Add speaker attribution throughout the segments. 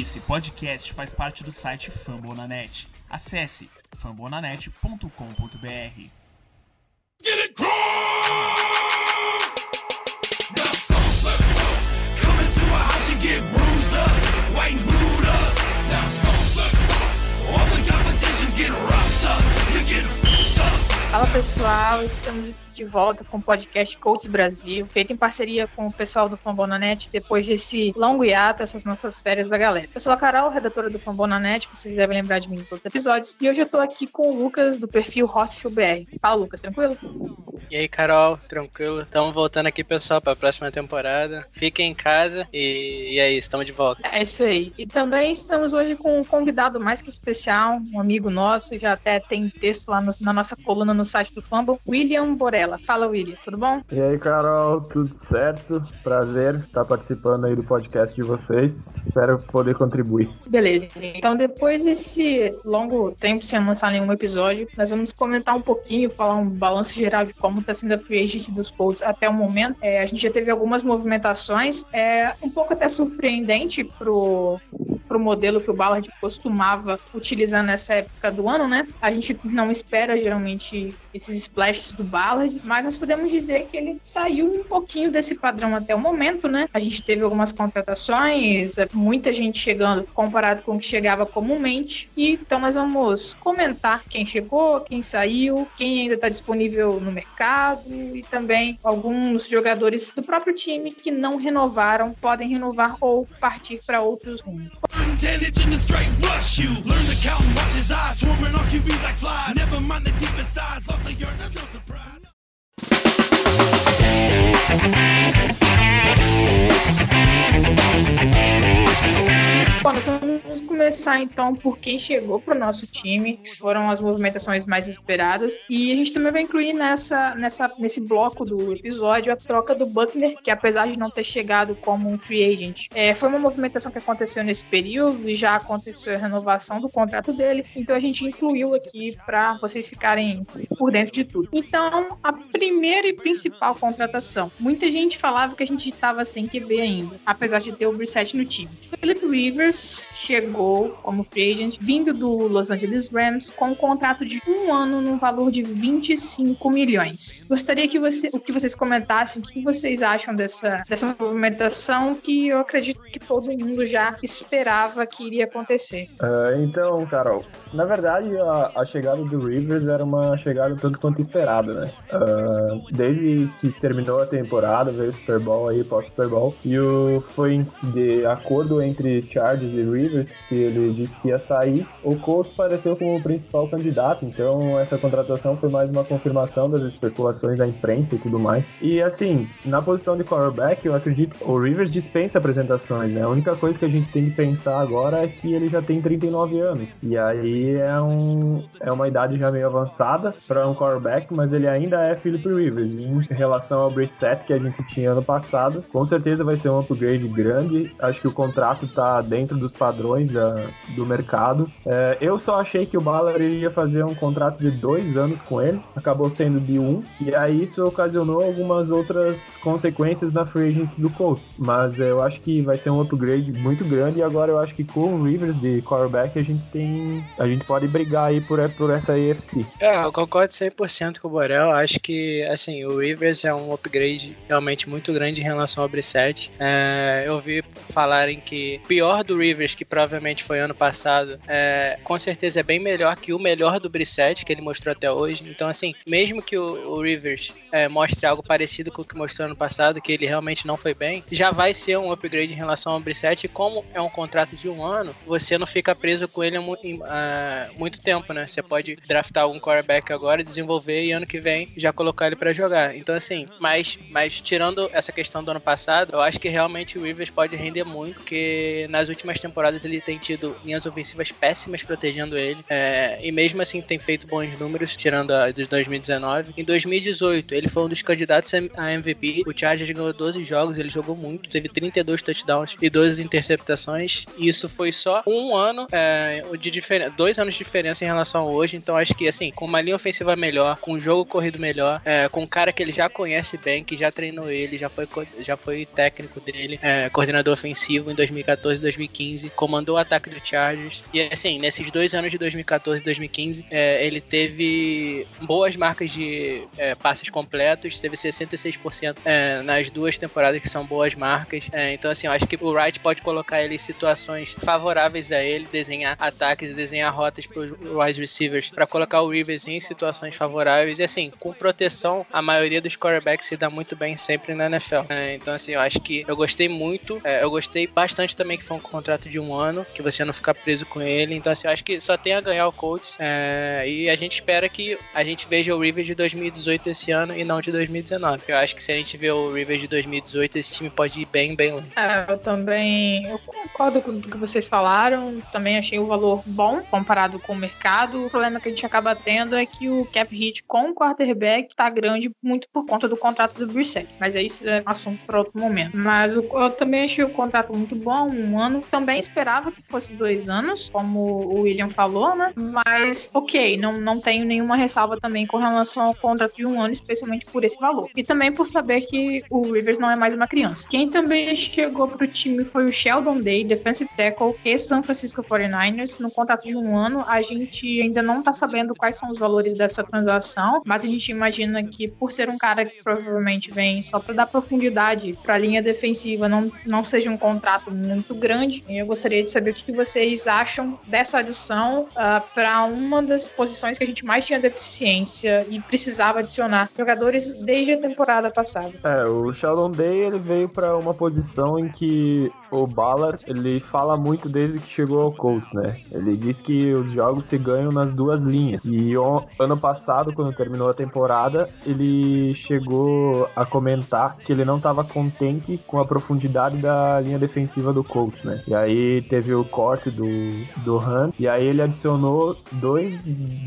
Speaker 1: Esse podcast faz parte do site Fambonanet. Acesse fambonanet.com.br. Get it Fala pessoal, estamos aqui de volta com o podcast Coaches Brasil, feito em parceria com o pessoal do Fambonanet, depois desse longo hiato, essas nossas férias da galera. Eu sou a Carol, redatora do Fambonanet, vocês devem lembrar de mim em todos os episódios, e hoje eu tô aqui com o Lucas, do perfil Hostel BR. Fala, Lucas, tranquilo?
Speaker 2: E aí, Carol, tranquilo? Estamos voltando aqui, pessoal, para a próxima temporada. Fiquem em casa e, e é isso, estamos de volta.
Speaker 1: É isso aí. E também estamos hoje com um convidado mais que especial, um amigo nosso, já até tem texto lá no, na nossa coluna no site do Fumble, William Fala, William, tudo bom?
Speaker 3: E aí, Carol, tudo certo? Prazer estar participando aí do podcast de vocês. Espero poder contribuir.
Speaker 1: Beleza, então depois desse longo tempo sem lançar nenhum episódio, nós vamos comentar um pouquinho, falar um balanço geral de como está sendo a free agency dos Colts até o momento. É, a gente já teve algumas movimentações, é um pouco até surpreendente pro, pro modelo que o Ballard costumava utilizar nessa época do ano, né? A gente não espera geralmente esses splashes do Ballard, mas nós podemos dizer que ele saiu um pouquinho desse padrão até o momento, né? A gente teve algumas contratações, muita gente chegando comparado com o que chegava comumente. E então nós vamos comentar quem chegou, quem saiu, quem ainda está disponível no mercado e também alguns jogadores do próprio time que não renovaram, podem renovar ou partir para outros rumos. Thank you. Bom, nós vamos começar então por quem chegou para o nosso time, que foram as movimentações mais esperadas. E a gente também vai incluir nessa, nessa, nesse bloco do episódio a troca do Buckner, que apesar de não ter chegado como um free agent, é, foi uma movimentação que aconteceu nesse período e já aconteceu a renovação do contrato dele. Então a gente incluiu aqui para vocês ficarem por dentro de tudo. Então, a primeira e principal contratação. Muita gente falava que a gente estava sem QB ainda, apesar de ter o Brissett no time. Philip Rivers chegou como free agent, vindo do Los Angeles Rams, com um contrato de um ano no valor de 25 milhões. Gostaria que você, que vocês comentassem, o que vocês acham dessa, dessa movimentação que eu acredito que todo mundo já esperava que iria acontecer.
Speaker 3: Uh, então, Carol, na verdade a, a, chegada do Rivers era uma chegada tanto quanto esperada, né? Uh, desde que terminou a temporada, veio o Super Bowl aí, pós-Super Bowl, e o, foi de acordo entre Chargers de Rivers, que ele disse que ia sair, o Colts pareceu como o principal candidato, então essa contratação foi mais uma confirmação das especulações da imprensa e tudo mais. E assim, na posição de quarterback, eu acredito o Rivers dispensa apresentações, né? A única coisa que a gente tem que pensar agora é que ele já tem 39 anos. E aí é, um, é uma idade já meio avançada para um quarterback, mas ele ainda é Philip Rivers. Em relação ao Brissett que a gente tinha ano passado, com certeza vai ser um upgrade grande. Acho que o contrato tá dentro dentro dos padrões da, do mercado. É, eu só achei que o Ballard iria fazer um contrato de dois anos com ele, acabou sendo de um, e aí isso ocasionou algumas outras consequências na free agency do Colts. Mas eu acho que vai ser um upgrade muito grande, e agora eu acho que com o Rivers de quarterback a gente tem. A gente pode brigar aí por, por essa AFC.
Speaker 2: É, eu concordo 100% com o Borel. Acho que, assim, o Rivers é um upgrade realmente muito grande em relação ao Brissett. É, eu vi falarem que pior do Rivers, que provavelmente foi ano passado, é, com certeza é bem melhor que o melhor do Brissett, que ele mostrou até hoje. Então, assim, mesmo que o, o Rivers é, mostre algo parecido com o que mostrou ano passado, que ele realmente não foi bem, já vai ser um upgrade em relação ao Brissett. E como é um contrato de um ano, você não fica preso com ele em, uh, muito tempo, né? Você pode draftar algum quarterback agora, desenvolver e ano que vem já colocar ele para jogar. Então, assim, mas, mas tirando essa questão do ano passado, eu acho que realmente o Rivers pode render muito, porque nas últimas últimas temporadas ele tem tido linhas ofensivas péssimas protegendo ele. É, e mesmo assim tem feito bons números, tirando a de 2019. Em 2018, ele foi um dos candidatos a MVP. O Chargers ganhou 12 jogos, ele jogou muito, teve 32 touchdowns e 12 interceptações. E isso foi só um ano é, de diferença, dois anos de diferença em relação a hoje. Então acho que assim, com uma linha ofensiva melhor, com um jogo corrido melhor, é, com um cara que ele já conhece bem, que já treinou ele, já foi, já foi técnico dele, é, coordenador ofensivo em 2014 2015 2015, comandou o ataque do Chargers. E assim, nesses dois anos de 2014 e 2015, é, ele teve boas marcas de é, passes completos, teve 66% é, nas duas temporadas que são boas marcas. É, então, assim, eu acho que o Wright pode colocar ele em situações favoráveis a ele, desenhar ataques desenhar rotas para os wide receivers, para colocar o Rivers em situações favoráveis. E assim, com proteção, a maioria dos quarterbacks se dá muito bem sempre na NFL. É, então, assim, eu acho que eu gostei muito. É, eu gostei bastante também que foi um contrato de um ano, que você não ficar preso com ele. Então, assim, eu acho que só tem a ganhar o Colts. É, e a gente espera que a gente veja o Rivers de 2018 esse ano e não de 2019. Eu acho que se a gente vê o Rivers de 2018, esse time pode ir bem, bem longe.
Speaker 1: É, eu também eu concordo com o que vocês falaram. Também achei o valor bom comparado com o mercado. O problema que a gente acaba tendo é que o cap hit com o quarterback tá grande muito por conta do contrato do Brissett. Mas é isso é assunto para outro momento. Mas o, eu também achei o contrato muito bom, um ano. Também esperava que fosse dois anos, como o William falou, né? Mas, ok, não, não tenho nenhuma ressalva também com relação ao contrato de um ano, especialmente por esse valor. E também por saber que o Rivers não é mais uma criança. Quem também chegou pro time foi o Sheldon Day, defensive tackle, ex-San Francisco 49ers, no contrato de um ano. A gente ainda não tá sabendo quais são os valores dessa transação, mas a gente imagina que por ser um cara que provavelmente vem só para dar profundidade para a linha defensiva, não, não seja um contrato muito grande. Eu gostaria de saber o que vocês acham dessa adição uh, ah, para uma das posições que a gente mais tinha deficiência e precisava adicionar jogadores desde a temporada passada.
Speaker 3: É, o Sheldon Day ele veio para uma posição em que o Ballard ele fala muito desde que chegou ao Colts, né? Ele diz que os jogos se ganham nas duas linhas. E ano passado, quando terminou a temporada, ele chegou a comentar que ele não estava contente com a profundidade da linha defensiva do Colts, né? E aí teve o corte do, do Hunt, e aí ele adicionou dois,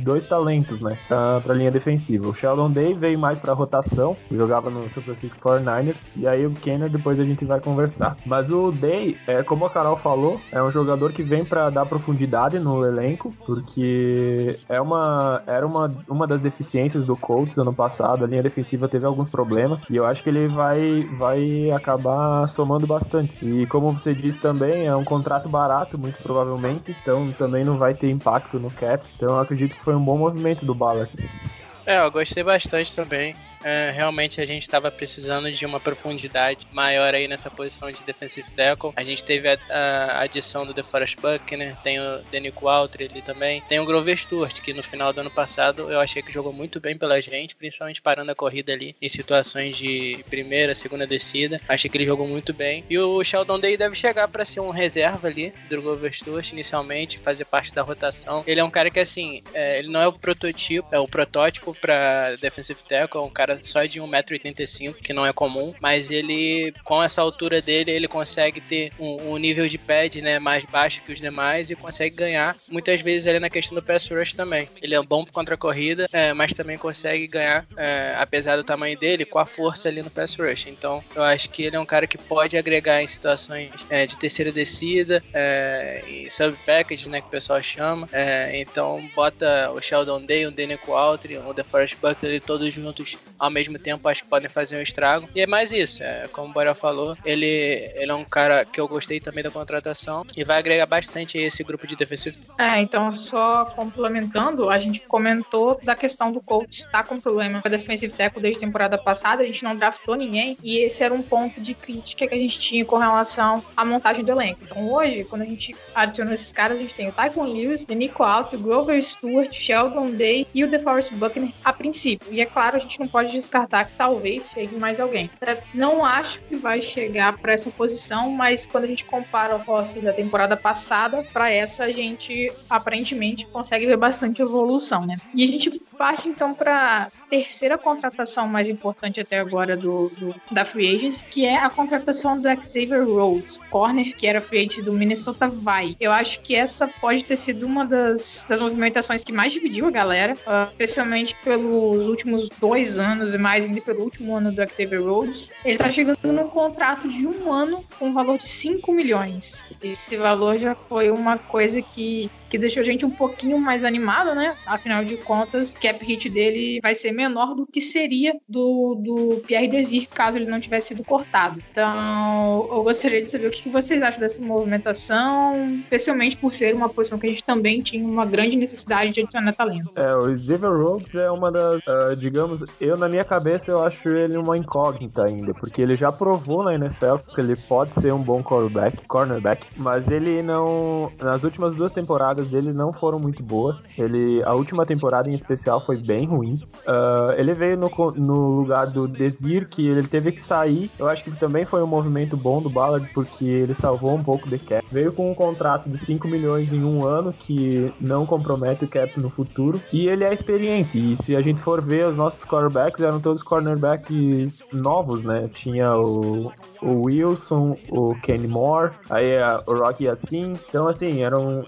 Speaker 3: dois talentos, né? Pra, pra linha defensiva. O Sheldon Day veio mais pra rotação, jogava no San Francisco 49ers, e aí o Kenner depois a gente vai conversar. Mas o Day, é, como a Carol falou, é um jogador que vem para dar profundidade no elenco, porque é uma, era uma, uma das deficiências do Colts ano passado, a linha defensiva teve alguns problemas, e eu acho que ele vai, vai acabar somando bastante. E como você disse também, é um contrato barato, muito provavelmente, então também não vai ter impacto no cap, então eu acredito que foi um bom movimento do Ballard.
Speaker 2: É, eu gostei bastante também. É, realmente a gente estava precisando de uma profundidade maior aí nessa posição de defensive tackle. A gente teve a, a adição do DeForest Buckner, tem o Denico Altry ali também, tem o Grover Stewart, que no final do ano passado eu achei que jogou muito bem pela gente, principalmente parando a corrida ali em situações de primeira, segunda descida. Achei que ele jogou muito bem. E o Sheldon Day deve chegar para ser um reserva ali do Grover Stewart inicialmente, fazer parte da rotação. Ele é um cara que assim, é, ele não é o prototipo, é o protótipo para defensive tackle, é um cara só de 1,85m, que não é comum, mas ele, com essa altura dele, ele consegue ter um, um, nível de pad né, mais baixo que os demais e consegue ganhar muitas vezes ali na questão do pass rush também. Ele é bom contra a corrida, é, mas também consegue ganhar, é, apesar do tamanho dele, com a força ali no pass rush. Então, eu acho que ele é um cara que pode agregar em situações é, de terceira descida, é, e sub package, né, que o pessoal chama. É, então, bota o Sheldon Day, o Danico Altry, o DeForest Buckley todos juntos ao mesmo tempo, acho que podem fazer um estrago. E é mais isso, é, como o Borel falou, ele, ele é um cara que eu gostei também da contratação e vai agregar bastante esse grupo de defensivo.
Speaker 1: É, então só complementando, a gente comentou da questão do coach estar tá com problema com a defensive tackle desde a temporada passada, a gente não draftou ninguém e esse era um ponto de crítica que a gente tinha com relação à montagem do elenco. Então hoje, quando a gente adiciona esses caras, a gente tem o Tycoon Lewis, o Nico Alto, Grover Stewart, Sheldon Day e o DeForest Buckner a princípio. E é claro, a gente não pode descartar que talvez chegue mais alguém. Não acho que vai chegar para essa posição, mas quando a gente compara o roster da temporada passada para essa, a gente aparentemente consegue ver bastante evolução, né? E a gente parte então para terceira contratação mais importante até agora do, do, da Free Agents, que é a contratação do Xavier Rhodes, corner que era free agent do Minnesota vai. Eu acho que essa pode ter sido uma das, das movimentações que mais dividiu a galera, uh, especialmente pelos últimos dois anos e mais ainda pelo último ano do Xavier Rhodes. Ele tá chegando num contrato de um ano com um valor de 5 milhões. Esse valor já foi uma coisa que que deixou a gente um pouquinho mais animado, né? Afinal de contas, cap hit dele vai ser menor do que seria do, do Pierre Desir, caso ele não tivesse sido cortado. Então, eu gostaria de saber o que vocês acham dessa movimentação, especialmente por ser uma posição que a gente também tinha uma grande necessidade de adicionar talento.
Speaker 3: É, o Xavier Rhodes é uma das, uh, digamos, eu na minha cabeça eu acho ele uma incógnita ainda, porque ele já provou na NFL que ele pode ser um bom quarterback, cornerback, mas ele não, nas últimas duas temporadas dele não foram muito boas. Ele, a última temporada em especial foi bem ruim. Uh, ele veio no, no lugar do Desir, que ele teve que sair. Eu acho que também foi um movimento bom do Ballard, porque ele salvou um pouco de cap. Veio com um contrato de 5 milhões em um ano, que não compromete o cap no futuro. E ele é experiente. E se a gente for ver, os nossos quarterbacks eram todos cornerbacks novos, né? Tinha o o Wilson, o Kenny Moore, aí o Rocky assim. Então, assim, era um,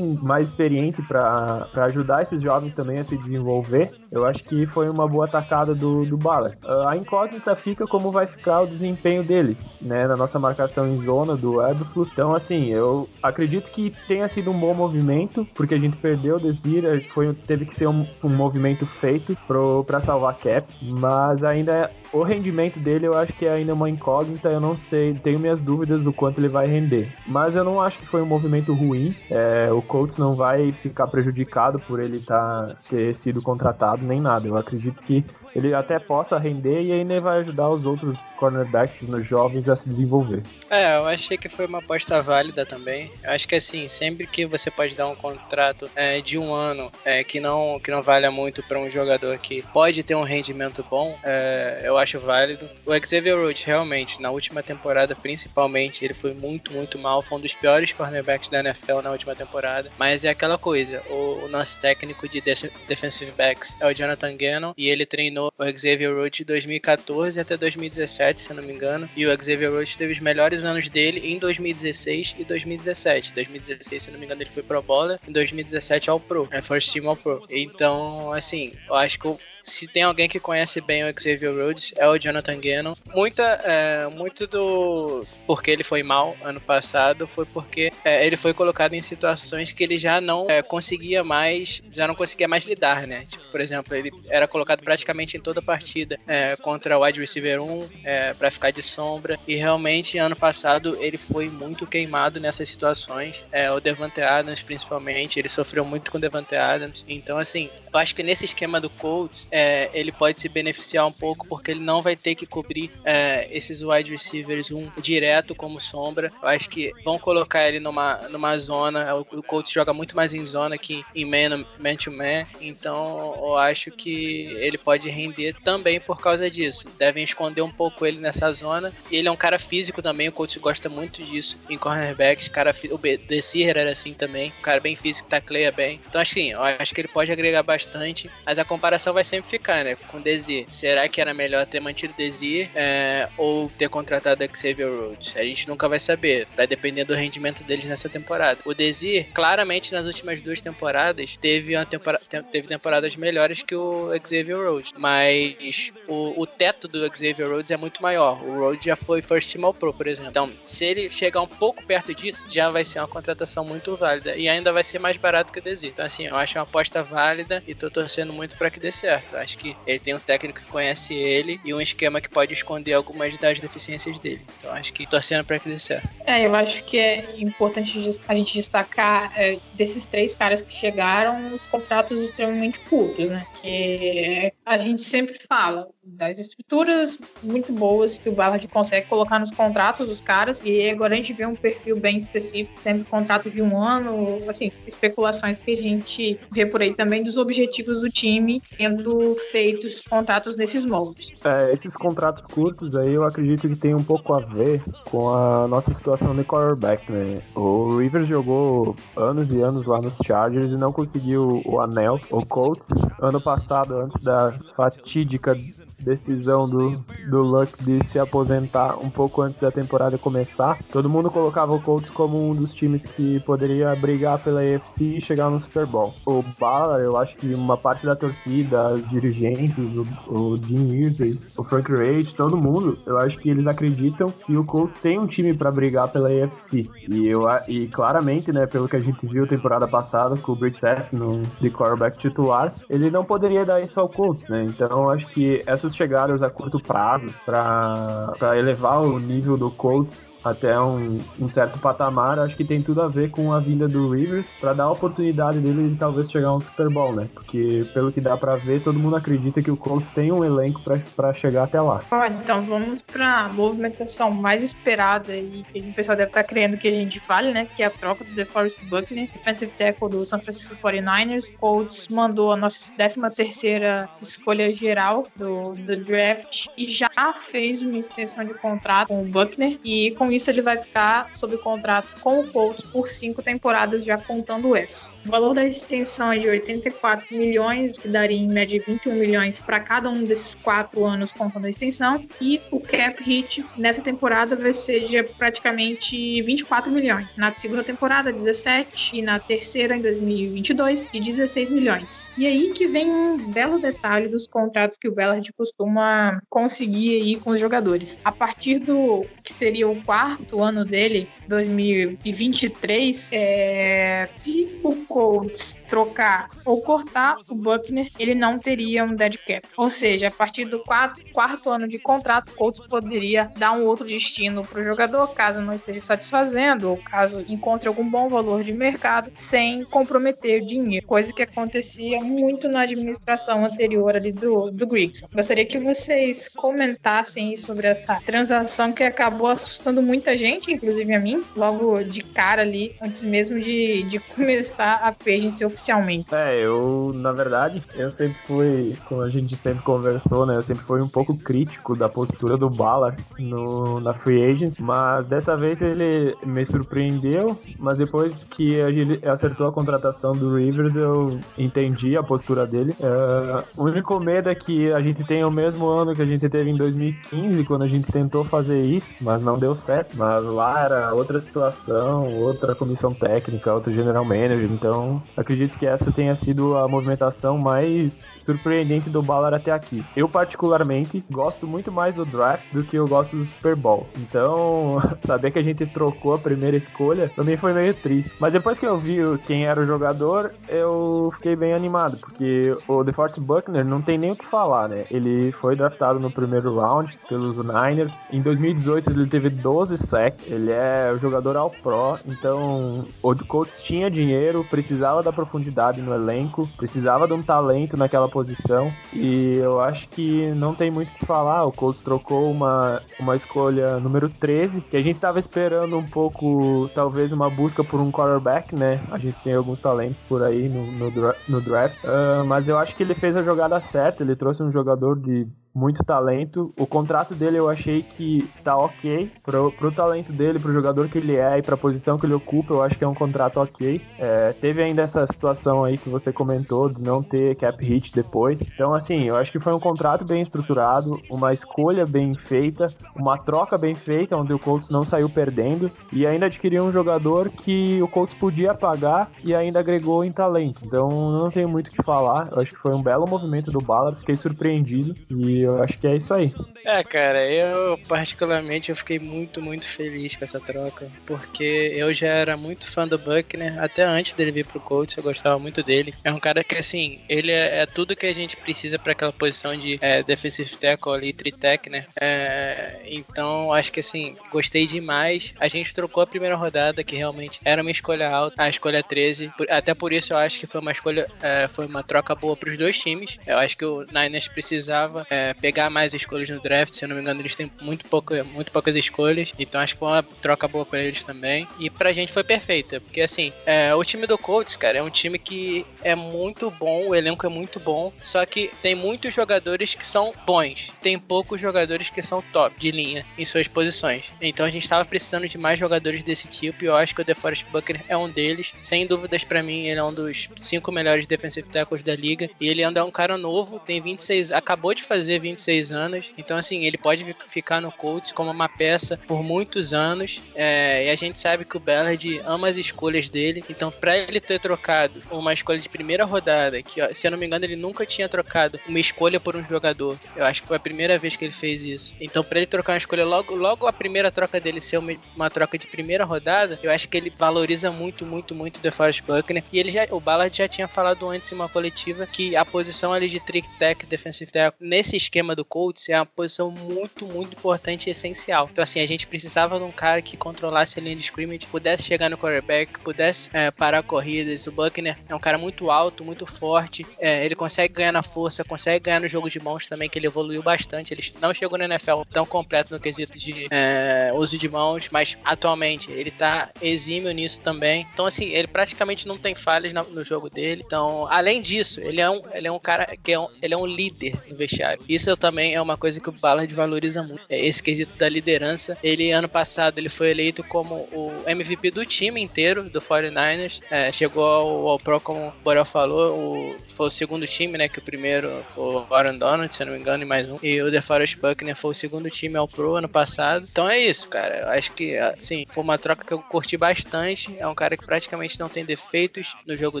Speaker 3: mais experiente para ajudar esses jovens também a se desenvolver. Eu acho que foi uma boa atacada do, do Ballard. Uh, a incógnita fica como vai ficar o desempenho dele, né, na nossa marcação em zona do Edflus. Então, assim, eu acredito que tenha sido um bom movimento, porque a gente perdeu o Desir, foi, teve que ser um, um movimento feito para salvar cap, mas ainda o rendimento dele eu acho que é ainda uma incógnita, eu não sei, tenho minhas dúvidas do quanto ele vai render. Mas eu não acho que foi um movimento ruim, é, o Colts não vai ficar prejudicado por ele tá, ter sido contratado nem nada. Eu acredito que ele até possa render e ainda vai ajudar os outros cornerbacks nos jovens a se desenvolver.
Speaker 2: É, eu achei que foi uma aposta válida também. Eu acho que assim, sempre que você pode dar um contrato é, de um ano é, que não que não valha muito para um jogador que pode ter um rendimento bom, é, eu acho válido. O Xavier Rhodes realmente na última temporada, principalmente, ele foi muito muito mal, foi um dos piores cornerbacks da NFL na última temporada. Mas é aquela coisa, o, o nosso técnico de defensive backs é o Jonathan Gannon e ele treinou o Xavier Rhodes de 2014 até 2017, se não me engano. E o Xavier Rhodes teve os melhores anos dele em 2016 e 2017. 2016, se não me engano, ele foi Pro Bowler. Em 2017 ao Pro, é First Team ao Pro. Então, assim, eu acho que o se tem alguém que conhece bem o Xavier Rhodes, é o Jonathan Gannon. Muita, é, muito do porque ele foi mal ano passado foi porque é, ele foi colocado em situações que ele já não é, conseguia mais, já não conseguia mais lidar, né? Tipo, por exemplo, ele era colocado praticamente em toda partida é, contra o wide receiver 1 é, para ficar de sombra e realmente ano passado ele foi muito queimado nessas situações. É, o Devante Adams principalmente, ele sofreu muito com o Devante Adams. Então assim, eu acho que nesse esquema do Colts é, ele pode se beneficiar um pouco porque ele não vai ter que cobrir é, esses wide receivers um direto como sombra. Eu acho que vão colocar ele numa, numa zona. O, o coach joga muito mais em zona que em man, man to man. Então eu acho que ele pode render também por causa disso. Devem esconder um pouco ele nessa zona. Ele é um cara físico também. O coach gosta muito disso em cornerbacks. Cara, o Desir era assim também. Um cara bem físico, tacleia bem. Então assim, eu acho que ele pode agregar bastante. Mas a comparação vai sempre ficar, né? Com o Desir. Será que era melhor ter mantido o Desir é, ou ter contratado Xavier Rhodes? A gente nunca vai saber. Vai depender do rendimento deles nessa temporada. O Desir, claramente, nas últimas duas temporadas, teve, uma tempora teve temporadas melhores que o Xavier Rhodes. Mas o, o teto do Xavier Rhodes é muito maior. O Rhodes já foi First Team All Pro, por exemplo. Então, se ele chegar um pouco perto disso, já vai ser uma contratação muito válida. E ainda vai ser mais barato que o Desir. Então, assim, eu acho uma aposta válida e tô torcendo muito para que dê certo. Acho que ele tem um técnico que conhece ele e um esquema que pode esconder algumas das deficiências dele. Então acho que torcendo para que dê certo.
Speaker 1: É, eu acho que é importante a gente destacar é, desses três caras que chegaram, os contratos extremamente curtos, né? Que a gente sempre fala das estruturas muito boas que o Ballard consegue colocar nos contratos dos caras e agora a gente vê um perfil bem específico, sempre contratos de um ano, assim, especulações que a gente vê por aí também dos objetivos do time tendo feitos contratos nesses moldes.
Speaker 3: É, esses contratos curtos aí eu acredito que tem um pouco a ver com a nossa situação de quarterback, né? O Rivers jogou anos e anos lá nos Chargers e não conseguiu o anel. O Colts, ano passado, antes da fatídica decisão do, do Luck de se aposentar um pouco antes da temporada começar, todo mundo colocava o Colts como um dos times que poderia brigar pela AFC e chegar no Super Bowl. O Ballard, eu acho que uma parte da torcida, os dirigentes, o, o Jim Irsay, o Frank Reich, todo mundo, eu acho que eles acreditam que o Colts tem um time para brigar pela AFC. E, eu, e claramente, né, pelo que a gente viu temporada passada com o Brissett no, de quarterback titular, ele não poderia dar isso ao Colts, né? Então acho que essas chegadas a curto prazo para elevar o nível do Colts até um, um, certo patamar, acho que tem tudo a ver com a vinda do Rivers para dar a oportunidade dele de talvez chegar a um Super Bowl, né? Porque pelo que dá para ver, todo mundo acredita que o Colts tem um elenco para chegar até lá.
Speaker 1: Olha, então vamos para movimentação mais esperada e que o pessoal deve estar tá crendo que a gente vale, né? Que é a troca do DeForest Buckner, defensive tackle do San Francisco 49ers. Colts mandou a nossa 13 terceira escolha geral do, do draft e já fez uma extensão de contrato com o Buckner e com isso ele vai ficar sob contrato com o Colts por cinco temporadas, já contando essa. O valor da extensão é de 84 milhões, que daria em média 21 milhões para cada um desses quatro anos contando a extensão. E o cap hit nessa temporada vai ser de praticamente 24 milhões. Na segunda temporada, 17, e na terceira, em 2022, de 16 milhões. E aí que vem um belo detalhe dos contratos que o Bellard costuma conseguir aí com os jogadores. A partir do que seria o quarto quarto ano dele, 2023, é, se o Colts trocar ou cortar o Buckner, ele não teria um dead cap. Ou seja, a partir do quarto, quarto ano de contrato, o Colts poderia dar um outro destino para o jogador, caso não esteja satisfazendo ou caso encontre algum bom valor de mercado, sem comprometer dinheiro, coisa que acontecia muito na administração anterior ali do, do Griggs. Gostaria que vocês comentassem sobre essa transação que acabou assustando muita gente, inclusive a mim, logo de cara ali, antes mesmo de, de começar a agency oficialmente.
Speaker 3: É, eu, na verdade, eu sempre fui, como a gente sempre conversou, né, eu sempre fui um pouco crítico da postura do Ballard no, na Free Agent, mas dessa vez ele me surpreendeu, mas depois que ele acertou a contratação do Rivers, eu entendi a postura dele. É, o único medo é que a gente tenha o mesmo ano que a gente teve em 2015, quando a gente tentou fazer isso, mas não deu certo. Mas lá era outra situação, outra comissão técnica, outro general manager. Então, acredito que essa tenha sido a movimentação mais surpreendente do Ballard até aqui. Eu, particularmente, gosto muito mais do draft do que eu gosto do Super Bowl. Então, saber que a gente trocou a primeira escolha também foi meio triste. Mas depois que eu vi quem era o jogador, eu fiquei bem animado, porque o DeForest Buckner não tem nem o que falar, né? Ele foi draftado no primeiro round pelos Niners. Em 2018 ele teve 12 sacks. Ele é o jogador ao pro. Então, o Colts tinha dinheiro, precisava da profundidade no elenco, precisava de um talento naquela posição. E eu acho que não tem muito o que falar. O Colts trocou uma, uma escolha número 13, que a gente tava esperando um pouco, talvez, uma busca por um quarterback, né? A gente tem alguns talentos por aí no, no, no draft. Uh, mas eu acho que ele fez a jogada certa. Ele trouxe um jogador de muito talento. O contrato dele eu achei que tá ok. Pro, pro talento dele, pro jogador que ele é e pra posição que ele ocupa, eu acho que é um contrato ok. É, teve ainda essa situação aí que você comentou de não ter cap hit depois. Então, assim, eu acho que foi um contrato bem estruturado, uma escolha bem feita, uma troca bem feita, onde o Colts não saiu perdendo e ainda adquiriu um jogador que o Colts podia pagar e ainda agregou em talento. Então, não tenho muito o que falar. Eu acho que foi um belo movimento do Ballard, fiquei surpreendido e eu acho que é isso aí.
Speaker 2: É, cara, eu particularmente eu fiquei muito, muito feliz com essa troca, porque eu já era muito fã do Buckner, até antes dele vir pro Colts, eu gostava muito dele. É um cara que, assim, ele é, é tudo que a gente precisa para aquela posição de é, defensive tackle ali, tritec, né? É, então, acho que, assim, gostei demais. A gente trocou a primeira rodada, que realmente era uma escolha alta, a escolha 13, até por isso eu acho que foi uma escolha, é, foi uma troca boa pros dois times. Eu acho que o Niners precisava é, pegar mais escolhas no draft. Se eu não me engano, eles têm muito, pouco, muito poucas escolhas. Então acho que foi uma troca boa para eles também. E pra gente foi perfeita. Porque assim, é, o time do Colts, cara, é um time que é muito bom, o elenco é muito bom. Só que tem muitos jogadores que são bons. Tem poucos jogadores que são top de linha em suas posições. Então a gente tava precisando de mais jogadores desse tipo. E eu acho que o DeForest Buckner é um deles. Sem dúvidas para mim, ele é um dos cinco melhores defensive tackles da liga. E ele ainda é um cara novo, tem 26, acabou de fazer 26 anos. Então, assim, ele pode ficar no Colts como uma peça por muitos anos. É, e a gente sabe que o Ballard ama as escolhas dele. Então, para ele ter trocado uma escolha de primeira rodada, que se eu não me engano ele nunca tinha trocado uma escolha por um jogador. Eu acho que foi a primeira vez que ele fez isso. Então, para ele trocar uma escolha logo, logo a primeira troca dele ser uma, uma troca de primeira rodada, eu acho que ele valoriza muito, muito, muito o DeForest Buckner. E ele já, o Ballard já tinha falado antes em uma coletiva que a posição ali de trick tech, defensive tackle, nesse esquema do Colts é uma posição muito, muito importante e essencial. Então, assim, a gente precisava de um cara que controlasse a linha de scrimmage, pudesse chegar no quarterback, pudesse é, parar corridas. O Buckner é um cara muito alto, muito forte. É, ele consegue ganhar na força, consegue ganhar no jogo de mãos também, que ele evoluiu bastante. Ele não chegou na NFL tão completo no quesito de é, uso de mãos, mas atualmente ele tá exímio nisso também. Então, assim, ele praticamente não tem falhas no jogo dele. Então, além disso, ele é um, ele é um cara que é um, ele é um líder no vestiário. Isso também é uma coisa que o Ballard valoriza muito. É esse quesito da liderança. Ele, ano passado, ele foi eleito como o MVP do time inteiro do 49ers. É, chegou ao, ao Pro, como o Borel falou, o, foi o segundo time, né? Que o primeiro foi o Aaron Donald, se eu não me engano, e mais um. E o DeForest Buckner foi o segundo time ao Pro ano passado. Então é isso, cara. Eu acho que, assim, foi uma troca que eu curti bastante. É um cara que praticamente não tem defeitos no jogo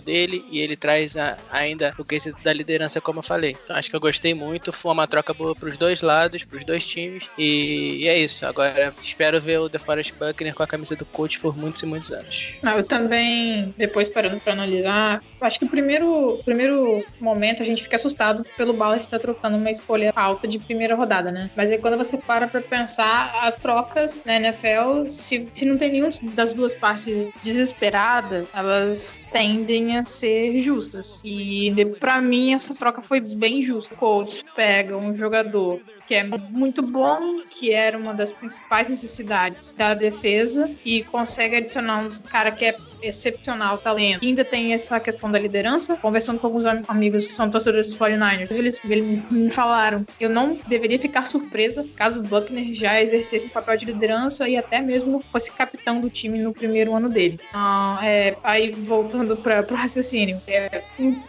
Speaker 2: dele e ele traz a, ainda o quesito da liderança, como eu falei. Então, acho que eu gostei muito. Foi uma troca boa pros dois lados, pros dois times. E, e é isso. Agora espero ver o DeForest Buckner com a camisa do coach por muitos e muitos anos.
Speaker 1: Ah, eu também, depois parando para analisar, acho que o primeiro, primeiro momento a gente fica assustado pelo Ballard estar tá trocando uma escolha alta de primeira rodada, né? Mas aí quando você para pra pensar, as trocas na NFL, se, se não tem nenhuma das duas partes desesperada, elas tendem a ser justas. E para mim essa troca foi bem justa. Colts pega um jogador que é muito bom, que era uma das principais necessidades da defesa, e consegue adicionar um cara que é excepcional talento. Ainda tem essa questão da liderança. Conversando com alguns amigos que são torcedores dos 49ers, eles, eles me falaram eu não deveria ficar surpresa caso o Buckner já exercesse um papel de liderança e até mesmo fosse capitão do time no primeiro ano dele. Então, é, aí, voltando para o raciocínio, é,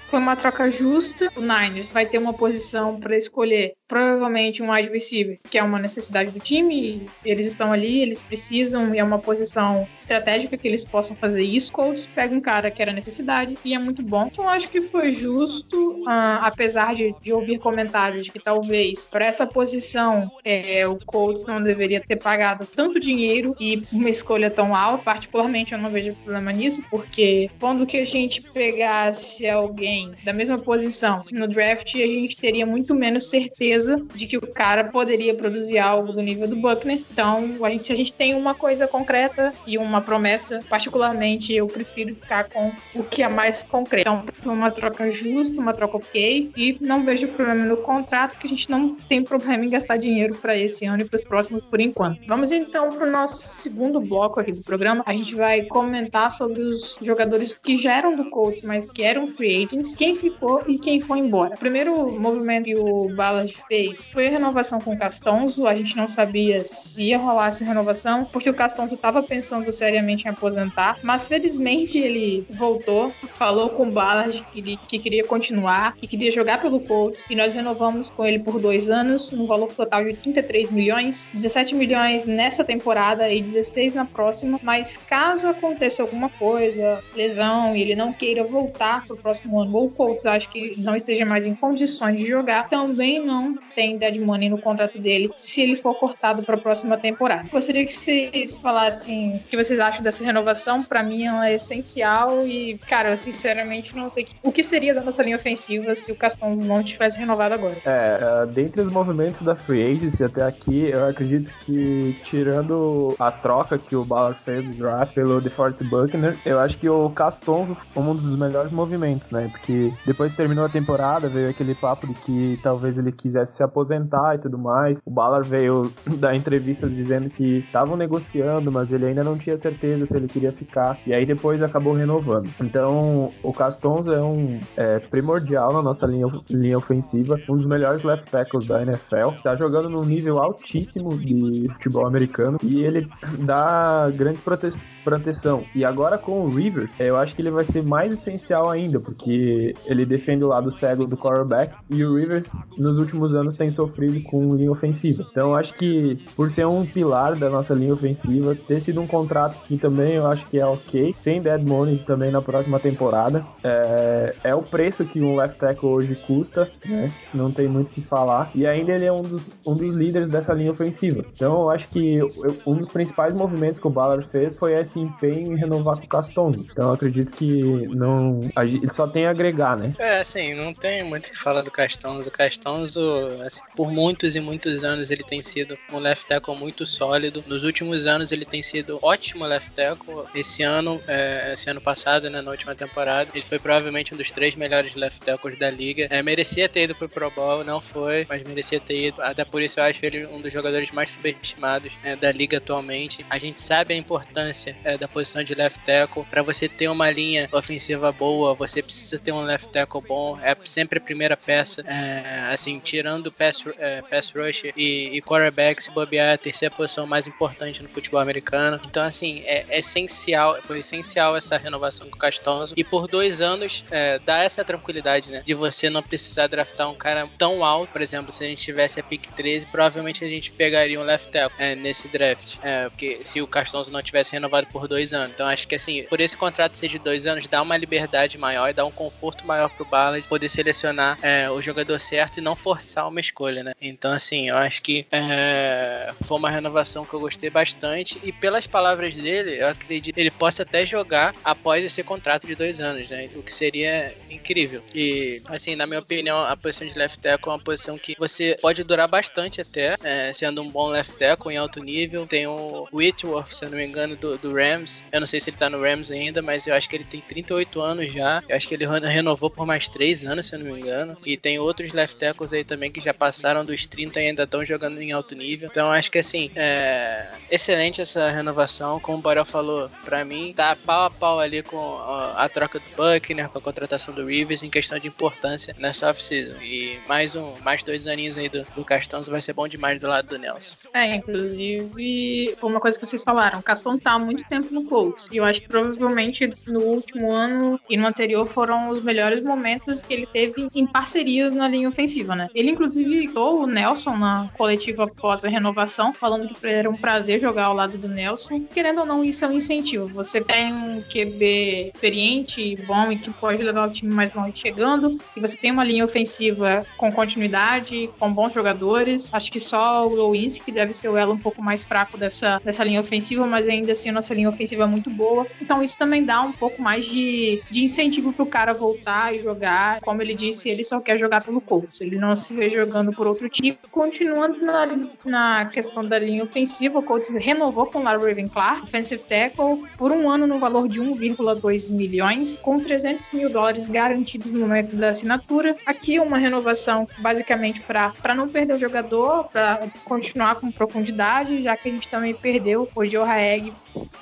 Speaker 1: foi uma troca justa. O Niners vai ter uma posição para escolher provavelmente um wide receiver, que é uma necessidade do time. Eles estão ali, eles precisam e é uma posição estratégica que eles possam fazer isso. Colts pega um cara que era necessidade e é muito bom. Então acho que foi justo, uh, apesar de, de, ouvir comentários de que talvez para essa posição é, o Colts não deveria ter pagado tanto dinheiro e uma escolha tão alta. Particularmente eu não vejo problema nisso, porque quando que a gente pegasse alguém da mesma posição no draft, a gente teria muito menos certeza de que o cara poderia produzir algo do nível do Buckner. Então, a gente, se a gente tem uma coisa concreta e uma promessa, particularmente eu prefiro ficar com o que é mais concreto. Então, foi uma troca justa, uma troca ok, e não vejo problema no contrato, que a gente não tem problema em gastar dinheiro para esse ano e para os próximos por enquanto. Vamos então para o nosso segundo bloco aqui do programa. A gente vai comentar sobre os jogadores que já eram do Colts, mas que eram free agents, quem ficou e quem foi embora. O primeiro movimento que o Ballard fez foi a renovação com o Castonzo. A gente não sabia se ia rolar essa renovação, porque o Castonzo estava pensando seriamente em aposentar, mas felizmente ele voltou, falou com o Ballard que, que queria continuar, que queria jogar pelo Colts, e nós renovamos com ele por dois anos, no valor total de 33 milhões, 17 milhões nessa temporada e 16 na próxima. Mas caso aconteça alguma coisa, lesão, e ele não queira voltar para o próximo ano, ou o Colts acho que não esteja mais em condições de jogar, também não tem dead money no contrato dele se ele for cortado para a próxima temporada. Gostaria que vocês falassem o que vocês acham dessa renovação. Para mim, ela é essencial e, cara, eu sinceramente não sei o que seria da nossa linha ofensiva se o Castons não tivesse renovado agora.
Speaker 3: É, uh, dentre os movimentos da Free Agency até aqui, eu acredito que, tirando a troca que o Ballard fez do draft pelo DeForest Buckner, eu acho que o Castonzo foi um dos melhores movimentos, né? Porque depois que terminou a temporada, veio aquele papo de que talvez ele quisesse se aposentar e tudo mais. O Ballard veio dar entrevistas dizendo que estavam negociando, mas ele ainda não tinha certeza se ele queria ficar. E aí depois acabou renovando. Então, o Castonzo é um é, primordial na nossa linha, linha ofensiva, um dos melhores left tackles da NFL. Tá jogando num nível altíssimo de futebol americano e ele dá grande prote proteção. E agora com o Rivers, eu acho que ele vai ser mais essencial ainda, porque ele defende o lado cego do quarterback e o Rivers nos últimos anos tem sofrido com linha ofensiva. Então acho que por ser um pilar da nossa linha ofensiva, ter sido um contrato que também eu acho que é ok, sem dead money também na próxima temporada, é, é o preço que um left tackle hoje custa, né? Não tem muito o que falar. E ainda ele é um dos, um dos líderes dessa linha ofensiva. Então eu acho que eu, um dos principais movimentos que o Ballard fez foi esse empenho em renovar com o Castonzo. Então eu acredito que não. Ele só tem a agregar, né?
Speaker 2: É, assim, não tem muito o que falar do Castonzo. O Castonzo, assim, por muitos e muitos anos, ele tem sido um left tackle muito sólido. Nos últimos anos, ele tem sido ótimo left tackle. Esse ano, é, esse ano passado, né, na última temporada, ele foi provavelmente um dos três melhores left tackles da liga. É, merecia ter ido pro Pro Bowl, não foi, mas merecia ter ido. Até por isso eu acho ele um dos jogadores mais subestimados né, da liga atualmente. A gente sabe a importância é, da posição de left tackle. Para você ter uma linha ofensiva boa, você precisa ter um left tackle bom. É sempre a primeira peça. É, assim, tirando pass, é, pass rush e, e quarterback, se bobear, a terceira posição mais importante no futebol americano. Então, assim, é, é essencial, foi essencial essa renovação com o Castonzo. E por dois anos, é, dá essa tranquilidade, né? De você não precisar draftar um cara tão alto. Por exemplo, se a gente tivesse a pick 13, provavelmente a gente pegaria um left tackle é, nesse draft. É, porque se o Castonzo não tivesse renovado por dois anos. Então, acho que, assim, por esse contrato ser de dois anos, dá uma liberdade maior e dá um conforto maior pro Bala de poder selecionar é, o jogador certo e não forçar uma escolha, né? Então, assim, eu acho que é, foi uma renovação que eu gostei bastante e pelas palavras dele, eu acredito ele possa até jogar após esse contrato de dois anos, né? O que seria incrível. E, assim, na minha opinião, a posição de left tackle é uma posição que você pode durar bastante até, é, sendo um bom left tackle em alto nível. Tem o Whitworth, se eu não me engano, do, do Rams. Eu não sei se ele tá no Rams ainda, mas eu acho que ele tem 38 anos já. Eu acho que ele renovou por mais 3 anos, se eu não me engano. E tem outros left tackles aí também que já passaram dos 30 e ainda estão jogando em alto nível. Então acho que assim, é excelente essa renovação. Como o Borel falou, pra mim, tá pau a pau ali com a, troca do Buckner, com a contratação do Rivers em questão de importância nessa off-season. E mais um, mais dois aninhos aí do, do Castanzo vai ser bom demais do lado do Nelson.
Speaker 1: É, inclusive, foi uma coisa que vocês falaram. O Castanzo tá há muito tempo no Colts. E eu acho que provavelmente no último ano e no anterior foram os melhores momentos que ele teve em parcerias na linha ofensiva, né? Ele, inclusive, citou o Nelson na coletiva após a renovação, falando que era um prazer jogar ao lado do Nelson. Querendo ou não, isso é um incentivo. Você tem um QB experiente e bom e que pode levar o time mais longe chegando, e você tem uma linha ofensiva com continuidade, com bons jogadores. Acho que só o Lewinsky deve ser o elo um pouco mais fraco dessa, dessa linha ofensiva, mas ainda assim a nossa linha ofensiva é muito boa. Então isso também dá um pouco mais de, de incentivo pro cara voltar e jogar. Como ele disse, ele só quer jogar pelo Colts. Ele não se vê jogando por outro time. Continuando na, na questão da linha ofensiva, o Colts renovou com o Larry Raven Clark, offensive tackle, por um ano no valor de 1,2 milhões, com 300 mil dólares garantidos no momento da assinatura. Aqui uma renovação basicamente para não perder o jogador, para continuar com profundidade, já que a gente também perdeu o Joe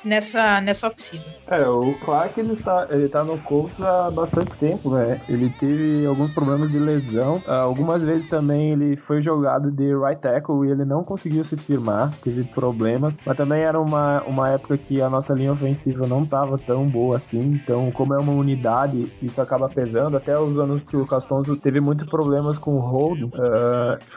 Speaker 1: nessa, nessa off-season.
Speaker 3: É, o Clark ele tá, ele tá no Colts há bastante tempo, né? Ele teve alguns problemas de lesão. Uh, algumas vezes também ele foi jogado de right tackle e ele não conseguiu se firmar, teve problemas. Mas também era uma, uma época que a nossa linha ofensiva não tava tão boa assim. Então, como é uma unidade, isso acaba pesando. Até os anos que o Castonzo teve muitos problemas com o hold, uh,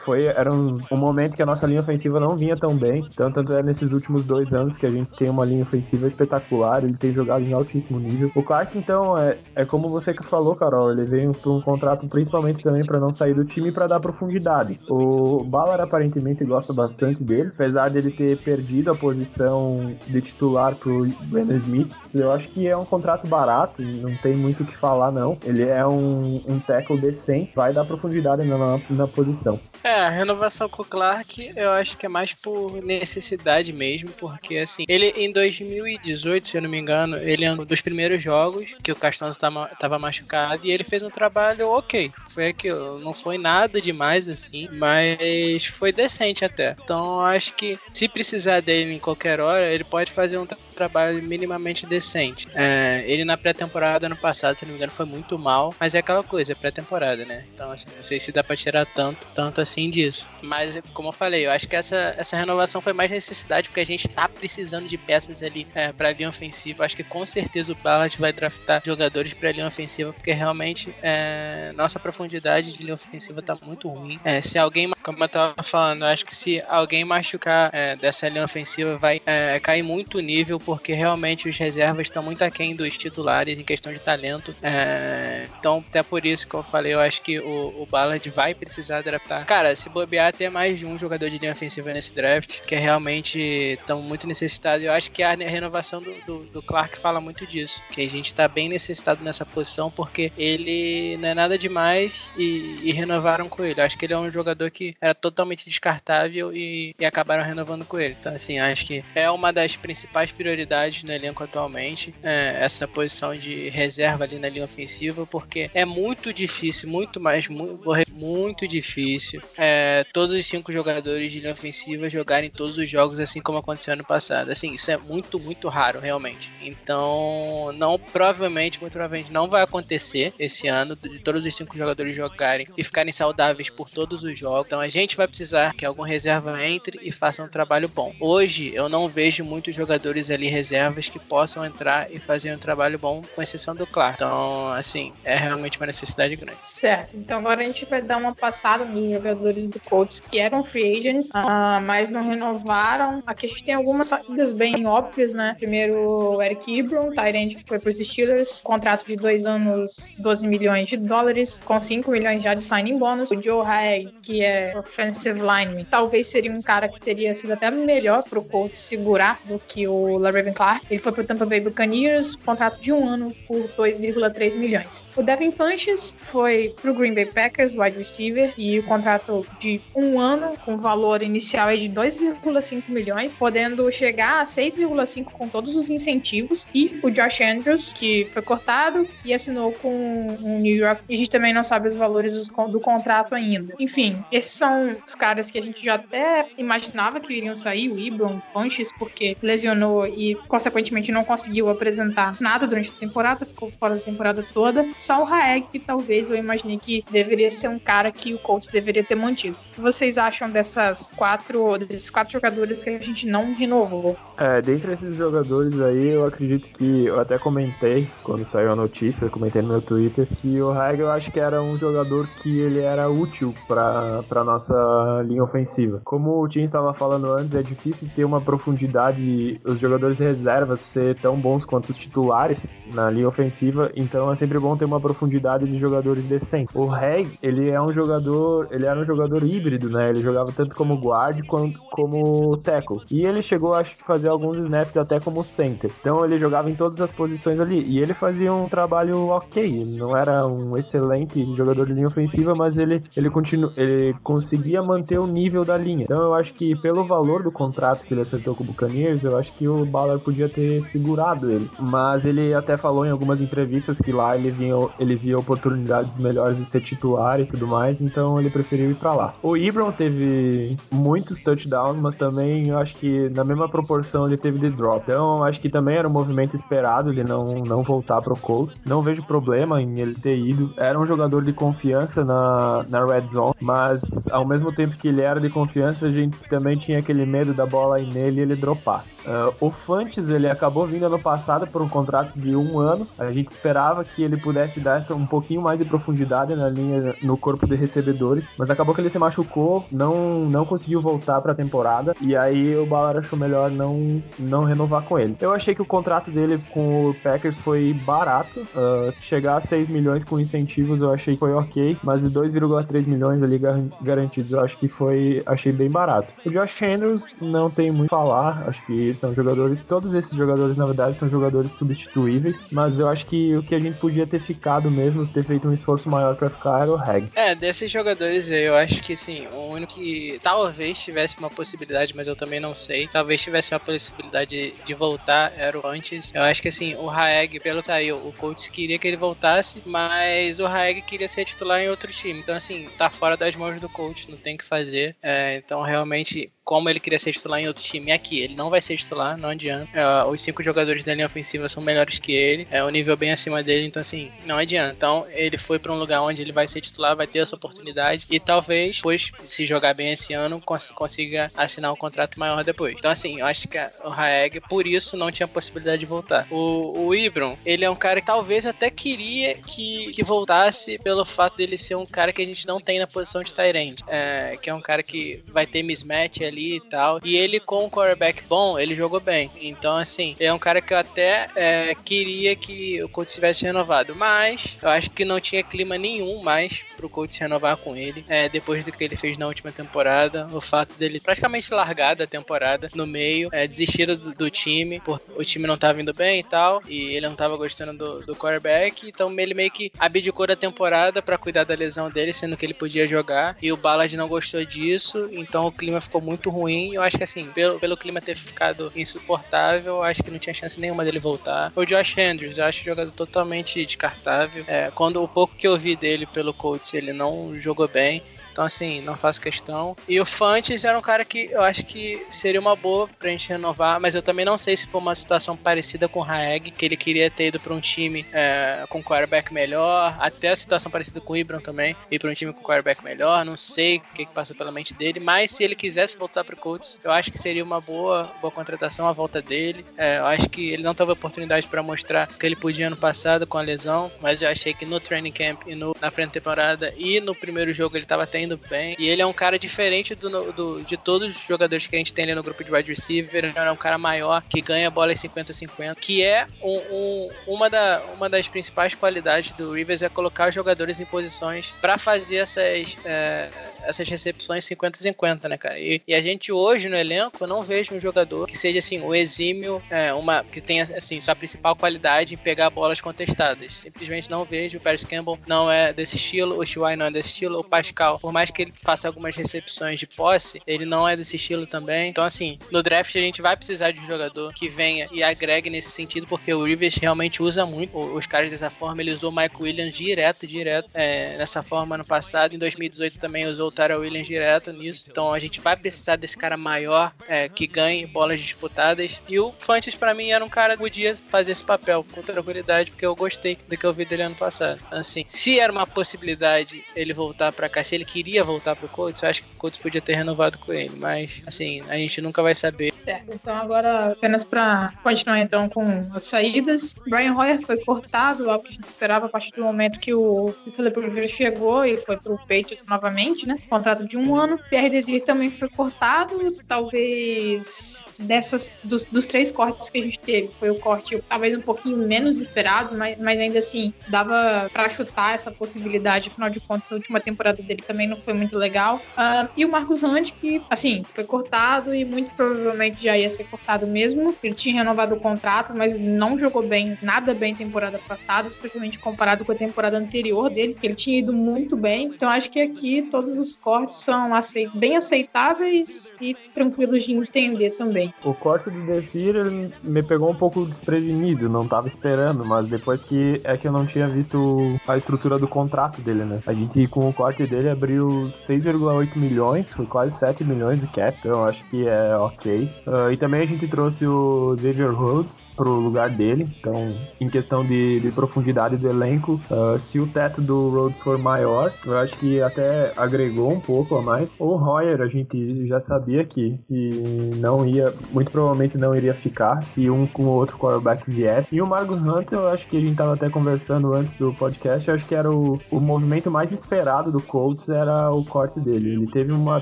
Speaker 3: foi, era um, um momento que a nossa linha ofensiva não vinha tão bem. Então, tanto é nesses últimos dois anos que a gente tem uma linha ofensiva espetacular, ele tem jogado em altíssimo nível. O Clark, então, é, é como você que falou, Carol, ele veio para um contrato principalmente também para não sair do time para dar profundidade. O Ballard aparentemente gosta bastante dele, apesar dele ter perdido a posição de titular pro Brandon Smith. Eu acho que é um contrato barato, não tem muito o que falar, não. Ele é um, um tackle decente, vai dar profundidade na, na posição.
Speaker 2: É, a renovação com o Clark eu acho que é mais por necessidade mesmo, porque assim, ele em 2018, se eu não me engano, ele é um dos primeiros jogos que o Castanzo estava machucado e ele fez um trabalho ok. Foi aquilo, não foi nada demais assim, mas foi decente até. Então acho que se precisar dele em qualquer hora, ele pode fazer um trabalho minimamente decente. É, ele na pré-temporada ano passado, se não me engano, foi muito mal, mas é aquela coisa, é pré-temporada, né? Então, assim, não sei se dá pra tirar tanto, tanto assim disso. Mas, como eu falei, eu acho que essa, essa renovação foi mais necessidade, porque a gente tá precisando de peças ali é, pra linha ofensiva. Acho que com certeza o Ballard vai draftar jogadores pra linha ofensiva, porque realmente é, nossa profundidade de linha ofensiva tá muito ruim. É, se alguém, como eu tava falando, acho que se alguém machucar é, dessa linha ofensiva, vai é, cair muito o nível, porque realmente os reservas estão muito aquém dos titulares em questão de talento. É, então, até por isso que eu falei, eu acho que o, o Ballard vai precisar draftar. Cara, se bobear, ter mais de um jogador de linha ofensiva nesse draft, que é realmente estão muito necessitados. Eu acho que a renovação do, do, do, Clark fala muito disso, que a gente está bem necessitado nessa posição, porque ele não é nada demais e, e renovaram com ele. Acho que ele é um jogador que era totalmente descartável e, e acabaram renovando com ele. Então, assim, acho que é uma das principais prioridades no elenco atualmente, é, essa posição de reserva ali na linha ofensiva, porque é muito difícil, muito mais, muito, muito difícil, é, todos os cinco jogadores de linha ofensiva jogarem todos os jogos assim como aconteceu ano passado. Assim, isso é muito, muito raro, realmente. Então, não, provavelmente, muito provavelmente não vai acontecer esse ano de todos os cinco jogadores jogarem e ficarem saudáveis por todos os jogos. Então, a gente vai precisar que algum reserva entre e faça um trabalho bom. Hoje, eu não vejo muitos jogadores ali reservas que possam entrar e fazer um trabalho bom, com exceção do Clark. Então, assim, é realmente uma necessidade grande.
Speaker 1: Certo. Então, agora a gente vai dar uma passada nos jogadores do Colts que eram free agents, uh, mas não renovaram. Aqui a gente tem algumas saídas bem óbvias, né? Primeiro, o Eric Ebron, Tyrande, que foi para os Steelers, contrato de dois anos, 12 milhões de dólares, com 5 milhões já de signing bônus. O Joe Haig, que é offensive lineman, talvez seria um cara que teria sido até melhor para o Colts segurar do que o LaRaven Clark. Ele foi para o Tampa Bay Buccaneers, contrato de um ano por 2,3 milhões. O Devin Funches foi para o Green Bay Packers, wide receiver, e o contrato de um ano, com valor inicial é de 2,5 milhões, podendo chegar a 6,5 com todos os incentivos. E o Josh Andrews, que foi cortado e assinou com o New York. E a gente também não sabe os valores do contrato ainda. Enfim, esses são os caras que a gente já até imaginava que iriam sair, o Ibram, Funches, porque lesionou e, consequentemente, não conseguiu apresentar nada durante a temporada, ficou fora da temporada toda. Só o Raeg, que talvez eu imaginei que deveria ser um cara que o Colts deveria ter mantido. O que vocês acham dessas quatro, desses quatro jogadores que a gente não renovou?
Speaker 3: É, dentre esses jogadores aí, eu acredito que eu até comentei quando saiu a notícia, comentei no meu Twitter, que o Raeg eu acho que era um jogador que ele era útil para nossa linha ofensiva. Como o Tim estava falando antes, é difícil ter uma profundidade, os jogadores reservas ser tão bons quanto os titulares na linha ofensiva, então é sempre bom ter uma profundidade de jogadores decentes. O Reg, ele é um jogador, ele era um jogador híbrido, né? Ele jogava tanto como guard quanto como tackle. E ele chegou, que, fazer alguns snaps até como center. Então ele jogava em todas as posições ali. E ele fazia um trabalho ok. Não era um excelente jogador de linha ofensiva, mas ele, ele, continu, ele conseguia manter o nível da linha. Então eu acho que pelo valor do contrato que ele acertou com o Buccaneers, eu acho que o Ballard podia ter segurado ele. Mas ele até falou em algumas entrevistas que lá ele via, ele via oportunidades melhores de ser titular e tudo mais, então ele preferiu ir para lá. O Ibram teve muitos touchdowns, mas também eu acho que na mesma proporção ele teve de drop. Então eu acho que também era um movimento esperado ele não, não voltar pro Colts. Não vejo problema em ele ter ido. Era um jogador de confiança na, na red zone, mas ao mesmo tempo que ele era de confiança, a gente também tinha aquele medo da bola ir nele e ele dropar. Uh, o Fantes, ele acabou vindo ano passado por um contrato de um ano. A gente esperava que ele pudesse dar essa, um pouquinho mais de profundidade na linha, no corpo de recebedores, mas acabou que ele se machucou, não, não conseguiu voltar para a temporada, e aí o Ballard achou melhor não, não renovar com ele. Eu achei que o contrato dele com o Packers foi barato, uh, chegar a 6 milhões com incentivos eu achei que foi ok, mas de 2,3 milhões ali garantidos eu acho que foi, achei bem barato. O Josh Andrews não tem muito a falar, acho que são jogadores, todos esses jogadores, na verdade, são jogadores substituíveis, mas eu acho que o que a gente podia ter ficado mesmo, ter feito um esforço maior para ficar era o Reg.
Speaker 2: É, desses jogadores eu acho que sim, o único que talvez tivesse uma possibilidade, mas eu também não sei, talvez tivesse uma possibilidade de, voltar, era o antes. Eu acho que assim, o Raeg, pelo que aí, o coach queria que ele voltasse, mas o Raeg queria ser titular em outro time. Então, assim, tá fora das mãos do coach, não tem o que fazer. É, então, realmente, como ele queria ser titular em outro time. Aqui, ele não vai ser titular, não adianta. É, os cinco jogadores da linha ofensiva são melhores que ele, é um nível bem acima dele, então assim, não adianta. Então ele foi para um lugar onde ele vai ser titular, vai ter essa oportunidade e talvez, depois, se jogar bem esse ano, cons consiga assinar um contrato maior depois. Então assim, eu acho que o Raeg, por isso, não tinha possibilidade de voltar. O, o Ibron, ele é um cara que talvez até queria que, que voltasse pelo fato dele ser um cara que a gente não tem na posição de Tyrande, é, que é um cara que vai ter mismatch ali e tal. E ele com um quarterback bom, ele jogou bem. Então, assim, é um cara que eu até é, queria que o Colts tivesse renovado. Mas eu acho que não tinha clima nenhum mais pro Colts renovar com ele. É, depois do que ele fez na última temporada, o fato dele praticamente largar da temporada no meio, é, do, do time, porque o time não tava indo bem e tal, e ele não tava gostando do, do quarterback, então ele meio que abdicou da temporada para cuidar da lesão dele, sendo que ele podia jogar, e o Ballard não gostou disso, então o clima ficou muito ruim. Eu acho que assim, pelo, pelo clima ter ficado insuportável, acho que não tinha chance nenhuma dele voltar. O Josh Andrews, eu acho jogador totalmente descartável. É, quando o pouco que eu vi dele pelo Colts, ele não jogou bem. Então, assim, não faço questão. E o Fantes era um cara que eu acho que seria uma boa pra gente renovar, mas eu também não sei se foi uma situação parecida com o Haeg, que ele queria ter ido pra um time é, com quarterback melhor, até a situação parecida com o Ibram também, ir pra um time com quarterback melhor, não sei o que, que passa pela mente dele, mas se ele quisesse voltar pro Colts, eu acho que seria uma boa, boa contratação a volta dele. É, eu acho que ele não teve oportunidade para mostrar o que ele podia ano passado com a lesão, mas eu achei que no training camp e no, na frente temporada e no primeiro jogo ele tava tendo indo bem. E ele é um cara diferente do, do, de todos os jogadores que a gente tem ali no grupo de wide receiver. Ele é um cara maior, que ganha bola em 50-50, que é um, um, uma, da, uma das principais qualidades do Rivers é colocar os jogadores em posições para fazer essas, é, essas recepções 50-50, né, cara? E, e, a gente hoje no elenco, eu não vejo um jogador que seja assim, o exímio, é, uma, que tenha assim, sua principal qualidade em pegar bolas contestadas. Simplesmente não vejo. O Paris Campbell não é desse estilo, o Shuai não é desse estilo, o Pascal, por mais que ele faça algumas recepções de posse, ele não é desse estilo também. Então, assim, no draft a gente vai precisar de um jogador que venha e agregue nesse sentido, porque o Rivers realmente usa muito os caras dessa forma. Ele usou o Mike Williams direto, direto, é, nessa forma no passado. Em 2018 também usou Tara Williams direto nisso. Então a gente vai precisar desse cara maior é, que ganhe bolas disputadas. E o Fantes, para mim, era um cara que podia fazer esse papel com tranquilidade, porque eu gostei do que eu vi dele ano passado. Então, assim, se era uma possibilidade ele voltar para cá, se ele queria voltar pro Colts, eu acho que o Colts podia ter renovado com ele, mas assim, a gente nunca vai saber.
Speaker 1: Certo, então agora apenas para continuar então com as saídas, Brian Hoyer foi cortado, algo que a gente esperava a partir do momento que o Philip Rivers chegou e foi pro Patriots novamente, né? Contrato de um ano. Pierre Desir também foi cortado, talvez dessas dos, dos três cortes que a gente teve, foi o corte talvez um pouquinho menos esperado, mas, mas ainda assim dava para chutar essa possibilidade, afinal de contas a última temporada dele também não foi muito legal. Uh, e o Marcos Hunt, que, assim, foi cortado e muito provavelmente já ia ser cortado mesmo. Ele tinha renovado o contrato, mas não jogou bem, nada bem temporada passada, especialmente comparado com a temporada anterior dele, que ele tinha ido muito bem. Então acho que aqui todos os cortes são bem aceitáveis e tranquilos de entender também.
Speaker 3: O corte do Defir me pegou um pouco desprevenido, não tava esperando, mas depois que é que eu não tinha visto a estrutura do contrato dele, né? A gente com o corte dele abriu 6,8 milhões, foi quase 7 milhões de cap, então acho que é ok. Uh, e também a gente trouxe o Xavier Rhodes, pro lugar dele. Então, em questão de, de profundidade do elenco, uh, se o teto do Rhodes for maior, eu acho que até agregou um pouco a mais. O Royer, a gente já sabia que, que não ia, muito provavelmente não iria ficar se um com o outro quarterback viesse. E o Marcus Hunter, eu acho que a gente tava até conversando antes do podcast, eu acho que era o, o movimento mais esperado do Colts era o corte dele. Ele teve uma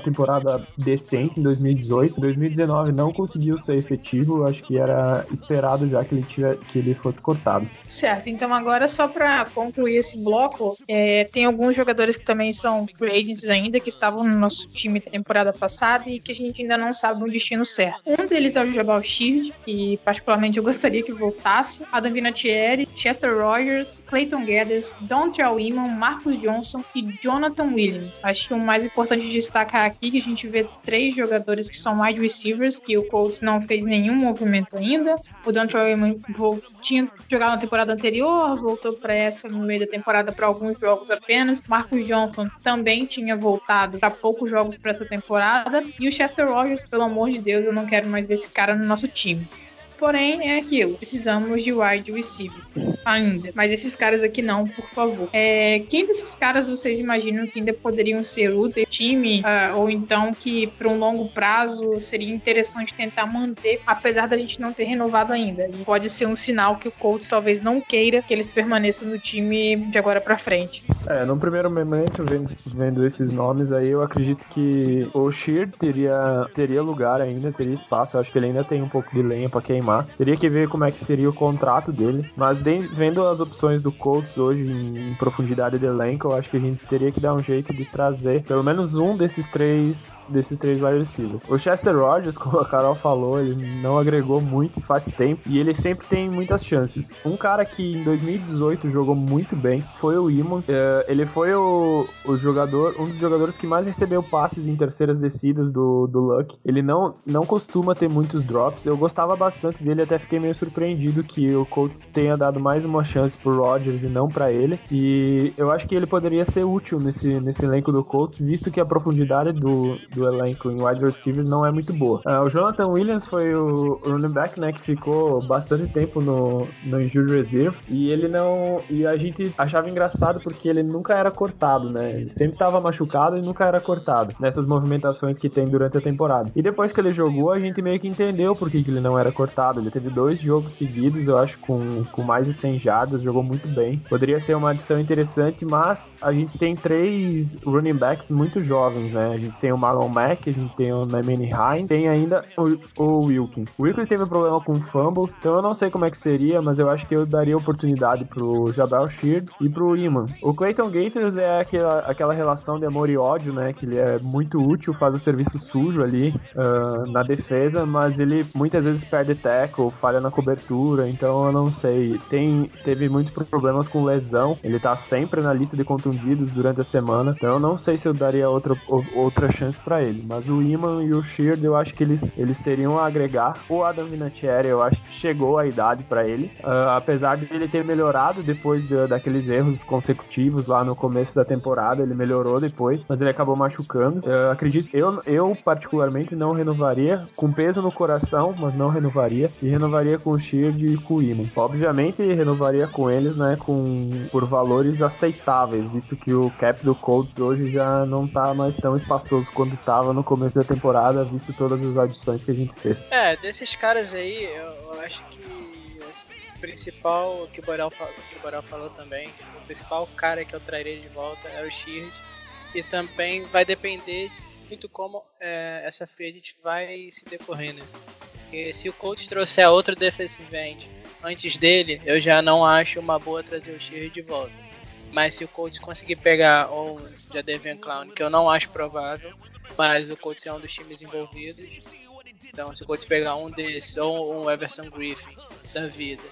Speaker 3: temporada decente em 2018, 2019 não conseguiu ser efetivo, eu acho que era esperado já que ele, tiver, que ele fosse cortado.
Speaker 1: Certo, então agora só para concluir esse bloco, é, tem alguns jogadores que também são free agents ainda, que estavam no nosso time temporada passada e que a gente ainda não sabe o destino certo. Um deles é o Jabal Shield, que particularmente eu gostaria que voltasse, Adam Vinatieri, Chester Rogers, Clayton Gathers, Don Iman, Marcus Johnson e Jonathan Williams. Acho que o mais importante de destacar aqui é que a gente vê três jogadores que são wide receivers, que o Colts não fez nenhum movimento ainda. O Don Trailman tinha jogado na temporada anterior, voltou para essa no meio da temporada para alguns jogos apenas. Marcos Johnson também tinha voltado para poucos jogos para essa temporada. E o Chester Rogers, pelo amor de Deus, eu não quero mais ver esse cara no nosso time. Porém, é aquilo. Precisamos de wide receiver ainda. Mas esses caras aqui não, por favor. É, quem desses caras vocês imaginam que ainda poderiam ser úteis time? Uh, ou então que para um longo prazo seria interessante tentar manter, apesar da gente não ter renovado ainda. E pode ser um sinal que o Colts talvez não queira que eles permaneçam no time de agora para frente.
Speaker 3: É, no primeiro momento, vendo, vendo esses nomes aí, eu acredito que o Shear teria, teria lugar ainda, teria espaço. Eu acho que ele ainda tem um pouco de lenha para queimar Teria que ver como é que seria o contrato dele. Mas de, vendo as opções do Colts hoje em, em profundidade de elenco, eu acho que a gente teria que dar um jeito de trazer pelo menos um desses três desses três wide receivers. O Chester Rogers, como a Carol falou, ele não agregou muito faz tempo e ele sempre tem muitas chances. Um cara que em 2018 jogou muito bem foi o Iman. É, ele foi o, o jogador, um dos jogadores que mais recebeu passes em terceiras descidas do, do Luck. Ele não, não costuma ter muitos drops. Eu gostava bastante dele, até fiquei meio surpreendido que o Colts tenha dado mais uma chance pro Rogers e não para ele. E eu acho que ele poderia ser útil nesse, nesse elenco do Colts, visto que a profundidade do, do elenco em wide receivers não é muito boa. Uh, o Jonathan Williams foi o running back, né, que ficou bastante tempo no, no injury reserve e ele não e a gente achava engraçado porque ele nunca era cortado, né? Ele sempre estava machucado e nunca era cortado nessas movimentações que tem durante a temporada. E depois que ele jogou, a gente meio que entendeu por que, que ele não era cortado. Ele teve dois jogos seguidos, eu acho, com, com mais de 100 jardas, jogou muito bem. Poderia ser uma adição interessante, mas a gente tem três running backs muito jovens, né? A gente tem o Marlon Mack, a gente tem o Naimani Hine, tem ainda o, o, Wilkins. O Wilkins teve um problema com fumbles, então eu não sei como é que seria, mas eu acho que eu daria oportunidade pro Jabal Sheard e pro Iman. O Clayton Gators é aquela, aquela relação de amor e ódio, né? Que ele é muito útil, faz o serviço sujo ali uh, na defesa, mas ele muitas vezes perde tackle, falha na cobertura, então eu não sei. Tem, teve muitos problemas com lesão, ele tá sempre na lista de contundidos durante a semana, então eu não sei se eu daria outra, outra chance para ele. Mas o Iman e o Sheard, eu acho que eles, eles teriam a agregar. O Adam Vinatieri, eu acho que chegou a idade para ele. Uh, apesar de ele ter melhorado depois de, daqueles erros consecutivos lá no começo da temporada, ele melhorou depois, mas ele acabou machucando. Eu acredito, eu, eu particularmente não renovaria, com peso no coração, mas não renovaria. E renovaria com o Sheard e com o Iman. Obviamente, renovaria com eles, né, com, por valores aceitáveis, visto que o cap do Colts hoje já não tá mais tão espaçoso quanto estava no começo da temporada, visto todas as adições que a gente fez.
Speaker 2: É, desses caras aí, eu acho que o principal que o Borel, que o Borel falou também, o principal cara que eu traria de volta é o Sheard. E também vai depender de muito como é, essa free vai se decorrer, né? Porque se o coach trouxer outro defensive end antes dele, eu já não acho uma boa trazer o Sheard de volta. Mas se o coach conseguir pegar ou já Clown, que eu não acho provável, mas o Colts é um dos times envolvidos. Então, se o Colts pegar um desses, ou um Everson Griffin da vida,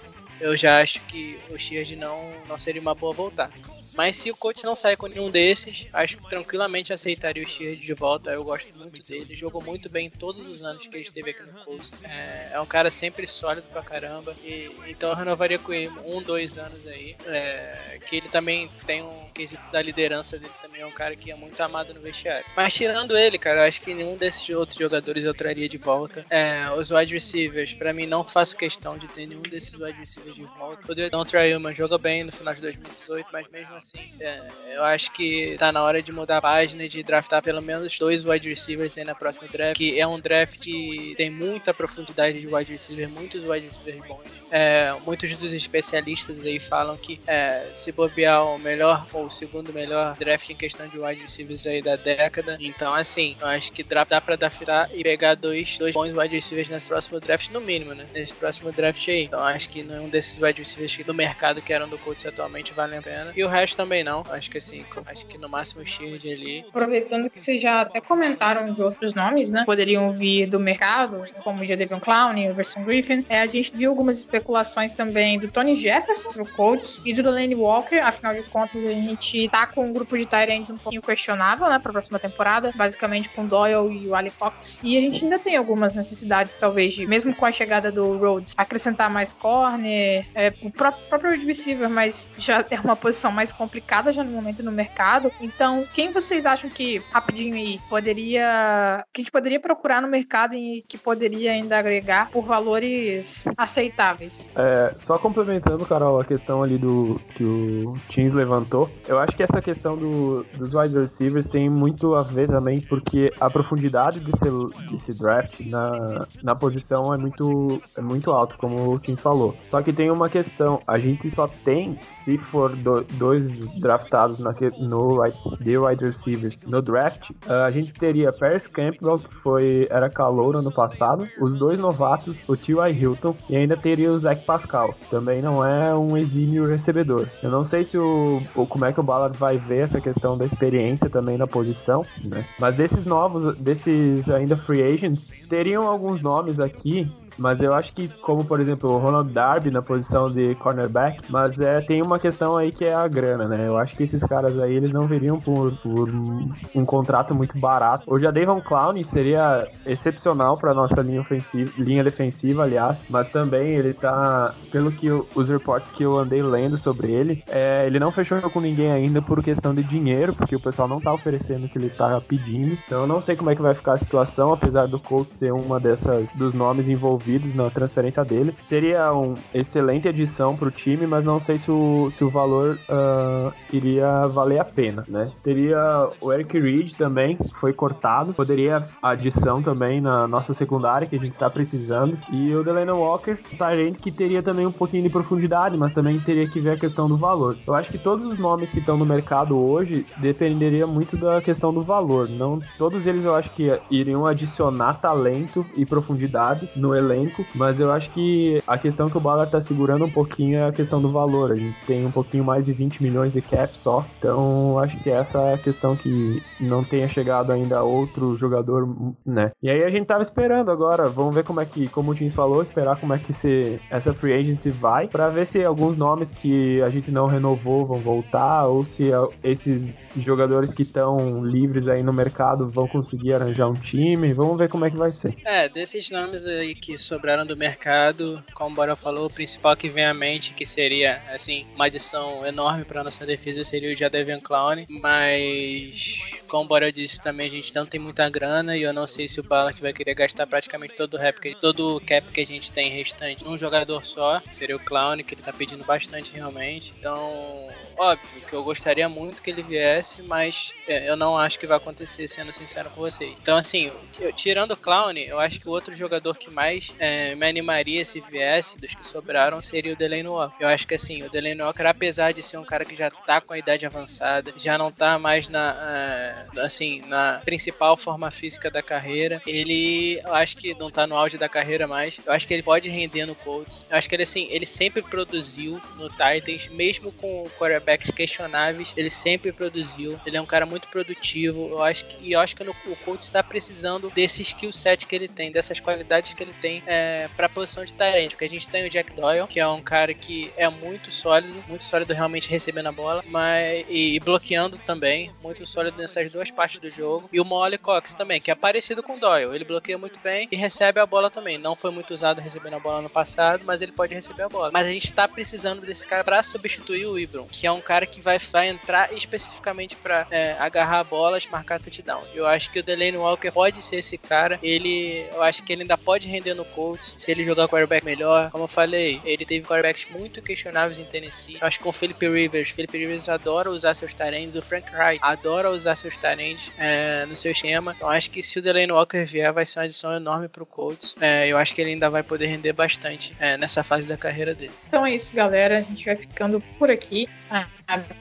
Speaker 2: eu já acho que o Sheard não, não seria uma boa voltar. Mas se o coach não sair com nenhum desses, acho que tranquilamente aceitaria o Sheard de volta. Eu gosto muito dele. Jogou muito bem todos os anos que ele esteve aqui no Colts. É, é um cara sempre sólido pra caramba. E, então eu renovaria com ele um, dois anos aí. É, que ele também tem um quesito da liderança dele também. É um cara que é muito amado no vestiário. Mas tirando ele, cara, eu acho que nenhum desses outros jogadores eu traria de volta. É, os wide receivers, pra mim, não faço questão de ter nenhum desses wide receivers de volta. O Don Trayman joga bem no final de 2018, mas mesmo assim assim. É, eu acho que tá na hora de mudar a página de draftar pelo menos dois wide receivers aí na próxima draft, que é um draft que tem muita profundidade de wide receiver, muitos wide receivers bons. É, muitos dos especialistas aí falam que é, se bobear o melhor ou o segundo melhor draft em questão de wide receivers aí da década. Então, assim, eu acho que dá, pra draftar e pegar dois, dois bons wide receivers nesse próximo draft, no mínimo, né? Nesse próximo draft aí. Então, acho que nenhum desses wide receivers do mercado que eram do Colts atualmente valem a pena. E o resto também não. Acho que assim, acho que no máximo Sheard ali.
Speaker 1: Aproveitando que vocês já até comentaram de outros nomes, né? Poderiam vir do mercado, como o Jadavion Clown, o Everson Griffin. É, a gente viu algumas especulações também do Tony Jefferson pro Colts e do Delaney Walker. Afinal de contas, a gente tá com um grupo de Tyrants um pouquinho questionável, né, pra próxima temporada. Basicamente com Doyle e o Ali Fox. E a gente ainda tem algumas necessidades, talvez, de, mesmo com a chegada do Rhodes, acrescentar mais corner, é, o próprio, próprio receiver, mas já é uma posição mais complicada já no momento no mercado. Então, quem vocês acham que, rapidinho aí, poderia. que a gente poderia procurar no mercado e que poderia ainda agregar por valores aceitáveis?
Speaker 3: É, só complementando, Carol, a questão ali do que o Teams levantou, eu acho que essa questão do, dos wide receivers tem muito a ver também, porque a profundidade desse, desse draft na, na posição é muito, é muito alta, como o Teams falou. Só que tem uma questão, a gente só tem, se for do, dois draftados na, no de wide receivers no draft, a gente teria Paris Campbell, que foi, era calor ano passado, os dois novatos, o T.Y. Hilton, e ainda teria o Zach Pascal. Também não é um exímio recebedor. Eu não sei se o, o como é que o Ballard vai ver essa questão da experiência também na posição, né? Mas desses novos, desses ainda free agents, teriam alguns nomes aqui mas eu acho que, como por exemplo, o Ronald Darby na posição de cornerback, mas é, tem uma questão aí que é a grana, né? Eu acho que esses caras aí, eles não viriam por, por um contrato muito barato. Hoje a Davon Clown seria excepcional para nossa linha ofensiva, linha defensiva, aliás, mas também ele tá, pelo que eu, os reportes que eu andei lendo sobre ele, é, ele não fechou com ninguém ainda por questão de dinheiro, porque o pessoal não tá oferecendo o que ele tá pedindo. Então eu não sei como é que vai ficar a situação, apesar do Colts ser uma dessas dos nomes envolvidos envolvidos na transferência dele. Seria uma excelente adição para o time, mas não sei se o, se o valor uh, iria valer a pena, né? Teria o Eric Reed também, foi cortado. Poderia adição também na nossa secundária, que a gente está precisando. E o Delano Walker, gente que teria também um pouquinho de profundidade, mas também teria que ver a questão do valor. Eu acho que todos os nomes que estão no mercado hoje dependeria muito da questão do valor. Não todos eles eu acho que iriam adicionar talento e profundidade no elenco elenco, mas eu acho que a questão que o Ballard tá segurando um pouquinho é a questão do valor. A gente tem um pouquinho mais de 20 milhões de cap só, então acho que essa é a questão que não tenha chegado ainda outro jogador, né? E aí a gente tava esperando agora, vamos ver como é que, como o Tins falou, esperar como é que se, essa free agency vai, para ver se alguns nomes que a gente não renovou vão voltar, ou se esses jogadores que estão livres aí no mercado vão conseguir arranjar um time, vamos ver como é que vai ser.
Speaker 2: É, desses nomes aí que sobraram do mercado, como o Bora falou, o principal que vem à mente, que seria, assim, uma adição enorme para nossa defesa, seria o Jadavian Clown, mas, como o Bora disse também, a gente não tem muita grana e eu não sei se o Ballard vai querer gastar praticamente todo o, rap, todo o cap que a gente tem restante num jogador só, seria o Clown, que ele tá pedindo bastante realmente, então óbvio que eu gostaria muito que ele viesse, mas é, eu não acho que vai acontecer, sendo sincero com vocês. Então, assim, eu, tirando o Clown, eu acho que o outro jogador que mais é, me animaria se viesse dos que sobraram seria o Delaney Walker. Eu acho que, assim, o Delaney Walker, apesar de ser um cara que já tá com a idade avançada, já não tá mais na, uh, assim, na principal forma física da carreira, ele, eu acho que não tá no auge da carreira mais, eu acho que ele pode render no Colts. Eu acho que ele, assim, ele sempre produziu no Titans, mesmo com quarterbacks questionáveis, ele sempre produziu. Ele é um cara muito produtivo. Eu acho que, e eu acho que no, o Colts está precisando desse skill set que ele tem, dessas qualidades que ele tem é, para a posição de talento. Porque a gente tem o Jack Doyle, que é um cara que é muito sólido, muito sólido realmente recebendo a bola, mas e, e bloqueando também, muito sólido duas partes do jogo. E o Molly Cox também, que é parecido com o Doyle. Ele bloqueia muito bem e recebe a bola também. Não foi muito usado recebendo a bola no passado, mas ele pode receber a bola. Mas a gente está precisando desse cara para substituir o Ibron, que é um cara que vai, vai entrar especificamente para é, agarrar bolas, marcar touchdown. Eu acho que o Delaney Walker pode ser esse cara. Ele, eu acho que ele ainda pode render no Colts se ele jogar quarterback melhor. Como eu falei, ele teve quarterbacks muito questionáveis em Tennessee. Eu acho que com o Philip Rivers, Philip Rivers adora usar seus talentos. O Frank Wright adora usar seus talentos é, no seu esquema. Então acho que se o Delaney Walker vier, vai ser uma adição enorme pro Colts. É, eu acho que ele ainda vai poder render bastante é, nessa fase da carreira dele.
Speaker 1: Então é isso, galera. A gente vai ficando por aqui. Ah,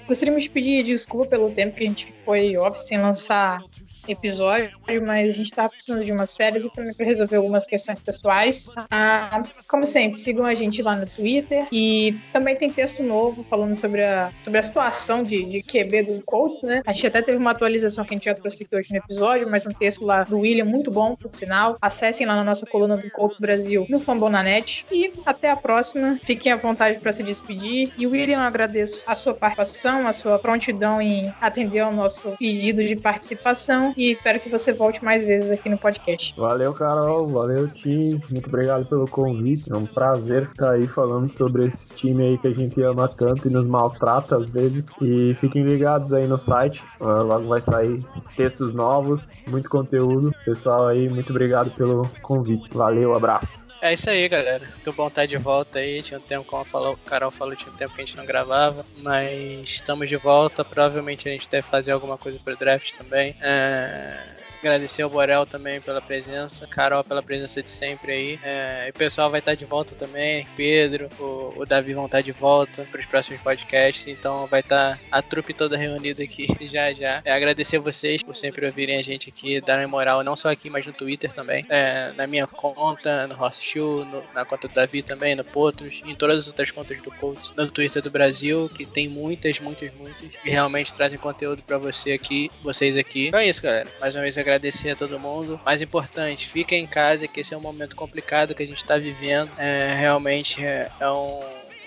Speaker 1: Gostaríamos de pedir desculpa pelo tempo que a gente ficou aí off sem lançar episódio, mas a gente tava precisando de umas férias e também para resolver algumas questões pessoais. Ah, como sempre, sigam a gente lá no Twitter e também tem texto novo falando sobre a, sobre a situação de, de QB do Colts, né? A gente até teve uma atualização que a gente já trouxe aqui hoje no episódio, mas um texto lá do William muito bom, por sinal. Acessem lá na nossa coluna do Colts Brasil no Fambonanet e até a próxima. Fiquem à vontade para se despedir. E William, agradeço a sua participação, a sua prontidão em atender ao nosso pedido de participação e espero que você volte mais vezes aqui no podcast.
Speaker 3: Valeu, Carol. Valeu, Tim. Muito obrigado pelo convite. É um prazer estar aí falando sobre esse time aí que a gente ama tanto e nos maltrata às vezes. E fiquem ligados aí no site. Uh, logo vai sair textos novos, muito conteúdo. Pessoal aí, muito obrigado pelo convite. Valeu, abraço.
Speaker 2: É isso aí, galera. Muito bom estar de volta aí. Tinha um tempo, como falou, o Carol falou, tinha um tempo que a gente não gravava. Mas estamos de volta. Provavelmente a gente deve fazer alguma coisa pro draft também. É Agradecer ao Borel também pela presença, Carol pela presença de sempre aí. É, o pessoal vai estar de volta também, Pedro, o, o Davi vão estar de volta para os próximos podcasts, então vai estar a trupe toda reunida aqui já já. É, agradecer a vocês por sempre ouvirem a gente aqui, darem moral, não só aqui, mas no Twitter também. É, na minha conta, no Horseshoe, no, na conta do Davi também, no Potros, em todas as outras contas do Colts, no Twitter do Brasil, que tem muitas, muitas, muitas, e realmente trazem conteúdo para você aqui, vocês aqui. Então é isso, galera. Mais uma vez agradeço agradecer a todo mundo. Mais importante, fica em casa, que esse é um momento complicado que a gente está vivendo. É, realmente é, é um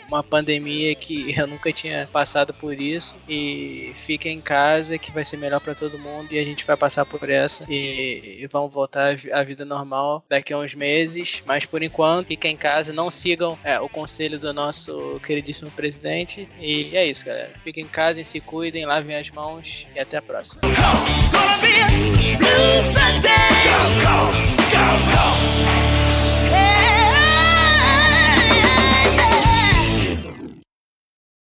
Speaker 2: uma pandemia que eu nunca tinha passado por isso e fica em casa que vai ser melhor para todo mundo e a gente vai passar por essa e, e vamos voltar à vida normal daqui a uns meses, mas por enquanto fiquem em casa, não sigam é, o conselho do nosso queridíssimo presidente e é isso, galera. Fiquem em casa, se cuidem, lavem as mãos e até a próxima. Go,